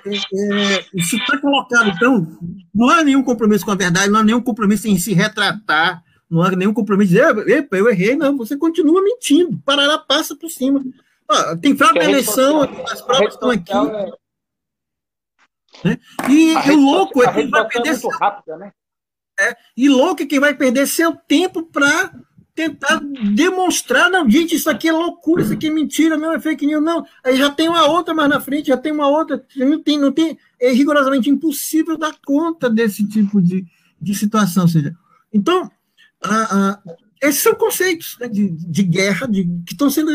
é, é, isso tá colocado, então, não há nenhum compromisso com a verdade, não há nenhum compromisso em se retratar, não há nenhum compromisso de dizer, epa, eu errei, não, você continua mentindo, Parará passa por cima. Tem fraude da eleição, as provas estão aqui. É... Né? E, e o louco é quem vai perder. Seu... Rápida, né? É, e louco é quem vai perder seu tempo para tentar demonstrar, não, gente, isso aqui é loucura, isso aqui é mentira, não é fake news, não. Aí já tem uma outra mais na frente, já tem uma outra, não tem, não tem, é rigorosamente impossível dar conta desse tipo de, de situação. Ou seja, então, a, a, esses são conceitos né, de, de guerra, de, que estão sendo.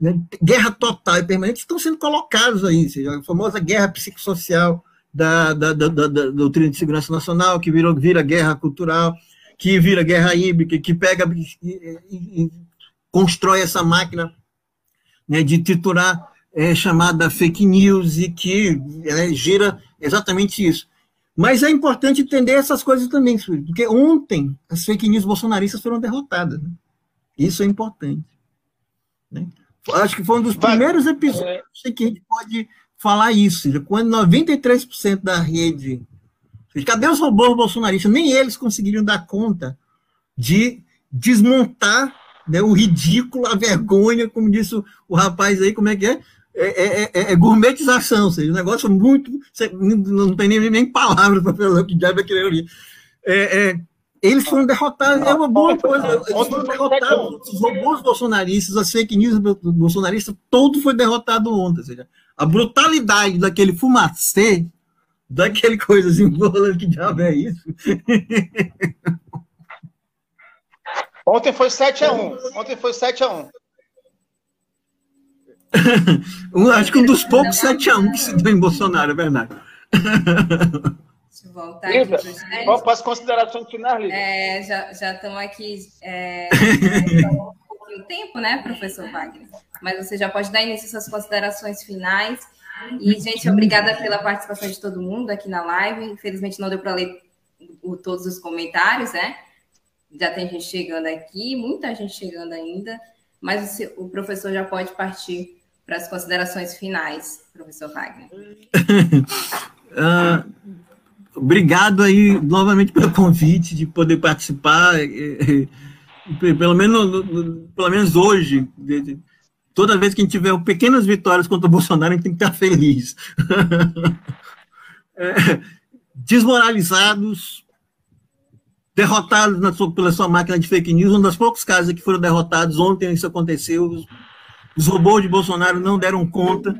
Né, guerra total e permanente estão sendo colocados aí, seja, a famosa guerra psicossocial da, da, da, da, da doutrina de segurança nacional, que virou, vira guerra cultural que vira guerra híbrida, que pega e, e, e constrói essa máquina né, de titular é, chamada fake news e que é, gira exatamente isso. Mas é importante entender essas coisas também, porque ontem as fake news bolsonaristas foram derrotadas. Né? Isso é importante. Né? Acho que foi um dos primeiros episódios que a gente pode falar isso. Quando 93% da rede. Cadê os robôs bolsonaristas? Nem eles conseguiriam dar conta de desmontar né, o ridículo, a vergonha, como disse o, rapaz aí, como é que é? É, é, é, é, gourmetização, ou seja, um negócio muito. Não tem nem, nem para falar o que diabo é ali. É, é, eles foram derrotados, é uma boa coisa. Eles foram derrotados. Os robôs bolsonaristas, as fake news bolsonaristas, todo foi derrotado ontem. Ou seja, a brutalidade daquele fumacê, daquele coisa assim, que diabo é isso? Ontem foi 7x1. Ontem foi 7x1. Acho que um dos poucos 7x1 que se deu em Bolsonaro, é verdade. Deixa eu voltar aqui para as considerações finais, Lívia. É, já estamos aqui é, um tempo, né, professor Wagner? Mas você já pode dar início às suas considerações finais. E, gente, obrigada pela participação de todo mundo aqui na live. Infelizmente não deu para ler o, todos os comentários, né? Já tem gente chegando aqui, muita gente chegando ainda, mas o, o professor já pode partir para as considerações finais, professor Wagner. uh, obrigado aí novamente pelo convite de poder participar, pelo menos, pelo menos hoje, toda vez que a gente tiver pequenas vitórias contra o Bolsonaro, a gente tem que estar feliz. É, desmoralizados, derrotados na sua, pela sua máquina de fake news, um dos poucos casos que foram derrotados ontem, isso aconteceu, os robôs de Bolsonaro não deram conta,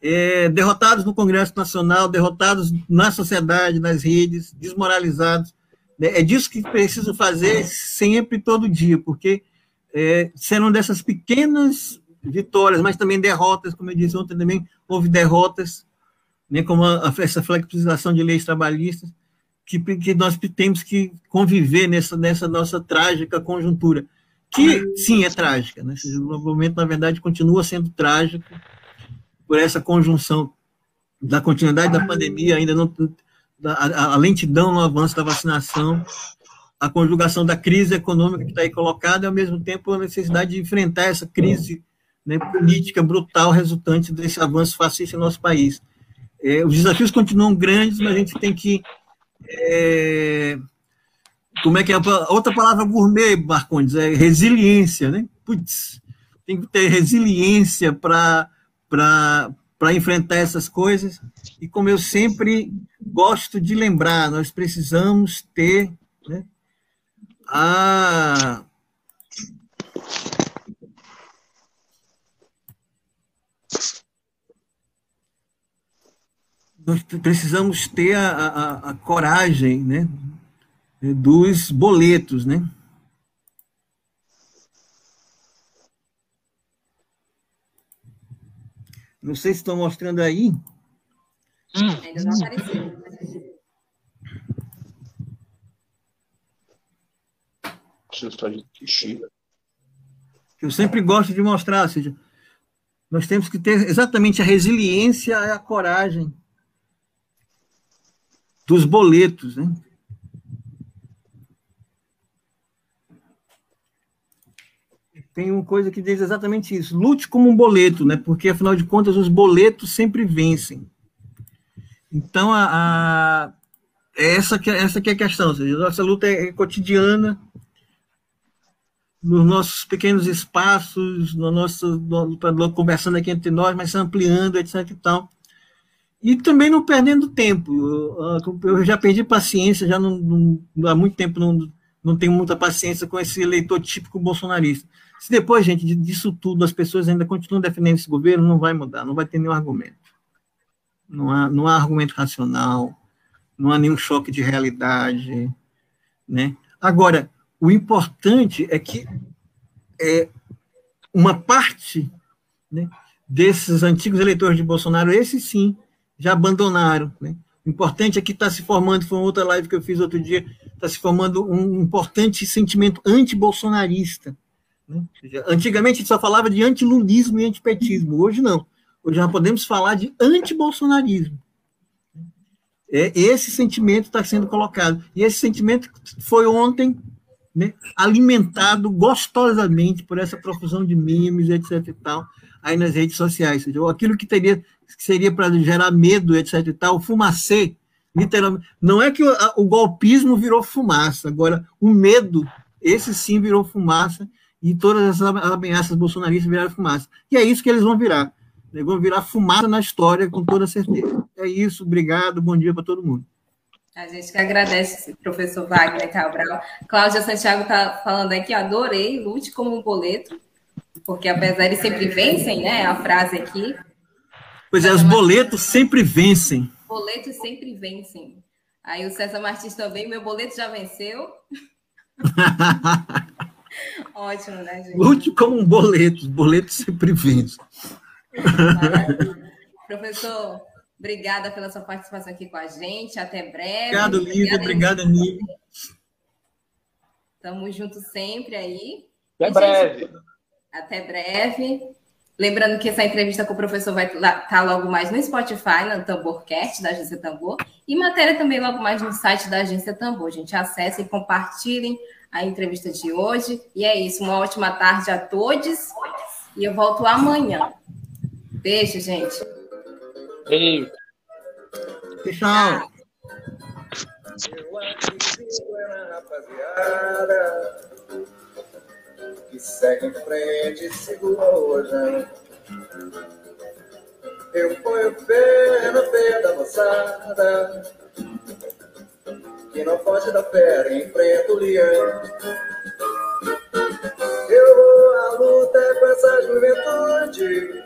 é, derrotados no Congresso Nacional, derrotados na sociedade, nas redes, desmoralizados. É, é disso que preciso fazer sempre, todo dia, porque é, serão dessas pequenas vitórias, mas também derrotas, como eu disse ontem também, houve derrotas, né, como a, essa flexibilização de leis trabalhistas, que, que nós temos que conviver nessa, nessa nossa trágica conjuntura que sim é trágica. Né? O momento, na verdade, continua sendo trágico por essa conjunção da continuidade da pandemia, ainda não a, a lentidão no avanço da vacinação, a conjugação da crise econômica que está aí colocada, e ao mesmo tempo a necessidade de enfrentar essa crise né, política brutal resultante desse avanço fascista no nosso país. É, os desafios continuam grandes, mas a gente tem que é, como é que é outra palavra gourmet, Marcondes? É resiliência, né? Putz, tem que ter resiliência para enfrentar essas coisas. E como eu sempre gosto de lembrar, nós precisamos ter né, a. Nós precisamos ter a, a, a coragem, né? dos boletos, né? Não sei se estão mostrando aí. Hum. Ainda não apareceu. Eu sempre gosto de mostrar, seja, nós temos que ter exatamente a resiliência e a coragem dos boletos, né? tem uma coisa que diz exatamente isso. Lute como um boleto, né? Porque, afinal de contas, os boletos sempre vencem. Então, a, a essa, que, essa que é a questão. Ou seja, nossa luta é, é cotidiana, nos nossos pequenos espaços, no nosso, no, conversando aqui entre nós, mas ampliando, etc. e tal. E também não perdendo tempo. Eu, eu já perdi paciência, já não, não, há muito tempo não, não tenho muita paciência com esse eleitor típico bolsonarista. Se depois, gente, disso tudo as pessoas ainda continuam defendendo esse governo, não vai mudar, não vai ter nenhum argumento. Não há, não há argumento racional, não há nenhum choque de realidade. Né? Agora, o importante é que é, uma parte né, desses antigos eleitores de Bolsonaro, esses sim, já abandonaram. Né? O importante é que está se formando, foi uma outra live que eu fiz outro dia, está se formando um importante sentimento anti-bolsonarista né? Antigamente só falava de antilulismo e antipetismo, hoje não. Hoje já podemos falar de antibolsonarismo. É, esse sentimento está sendo colocado. E esse sentimento foi ontem né, alimentado gostosamente por essa profusão de memes, etc. e tal, aí nas redes sociais. Seja, aquilo que teria que seria para gerar medo, etc. e tal, fumacê, literalmente. Não é que o, o golpismo virou fumaça, agora o medo, esse sim virou fumaça, e todas as ameaças bolsonaristas viraram fumaça. E é isso que eles vão virar. Eles vão virar fumaça na história, com toda certeza. É isso, obrigado, bom dia para todo mundo. A gente que agradece, professor Wagner Cabral. Cláudia Santiago está falando aqui, adorei, lute como um boleto, porque apesar eles sempre vencem, né? A frase aqui. Pois é, os boletos sempre vencem. Boletos sempre vencem. Aí o César Martins também, meu boleto já venceu. Ótimo, né, gente? Lute como um boleto, os boletos sempre vencem. Professor, obrigada pela sua participação aqui com a gente. Até breve. Obrigado, Lívia. Obrigada, Nívia. Tamo junto sempre aí. Até breve. Até breve. Lembrando que essa entrevista com o professor vai estar tá logo mais no Spotify, no Tamborcast da Agência Tambor, e matéria também logo mais no site da Agência Tambor. Gente, acessem, compartilhem a entrevista de hoje. E é isso. Uma ótima tarde a todos. E eu volto amanhã. Beijo, gente. Beijo. Tchau. que segue em frente, segura hoje. Eu ponho pé no pé da moçada, que não foge da fera, enfrenta o leão. Eu vou à luta com essa juventude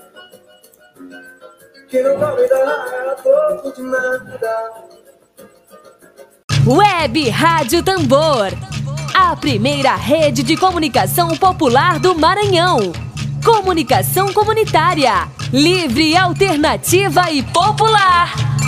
que não vai dar a troco de nada. Web Rádio Tambor, a primeira rede de comunicação popular do Maranhão. Comunicação comunitária, livre, alternativa e popular.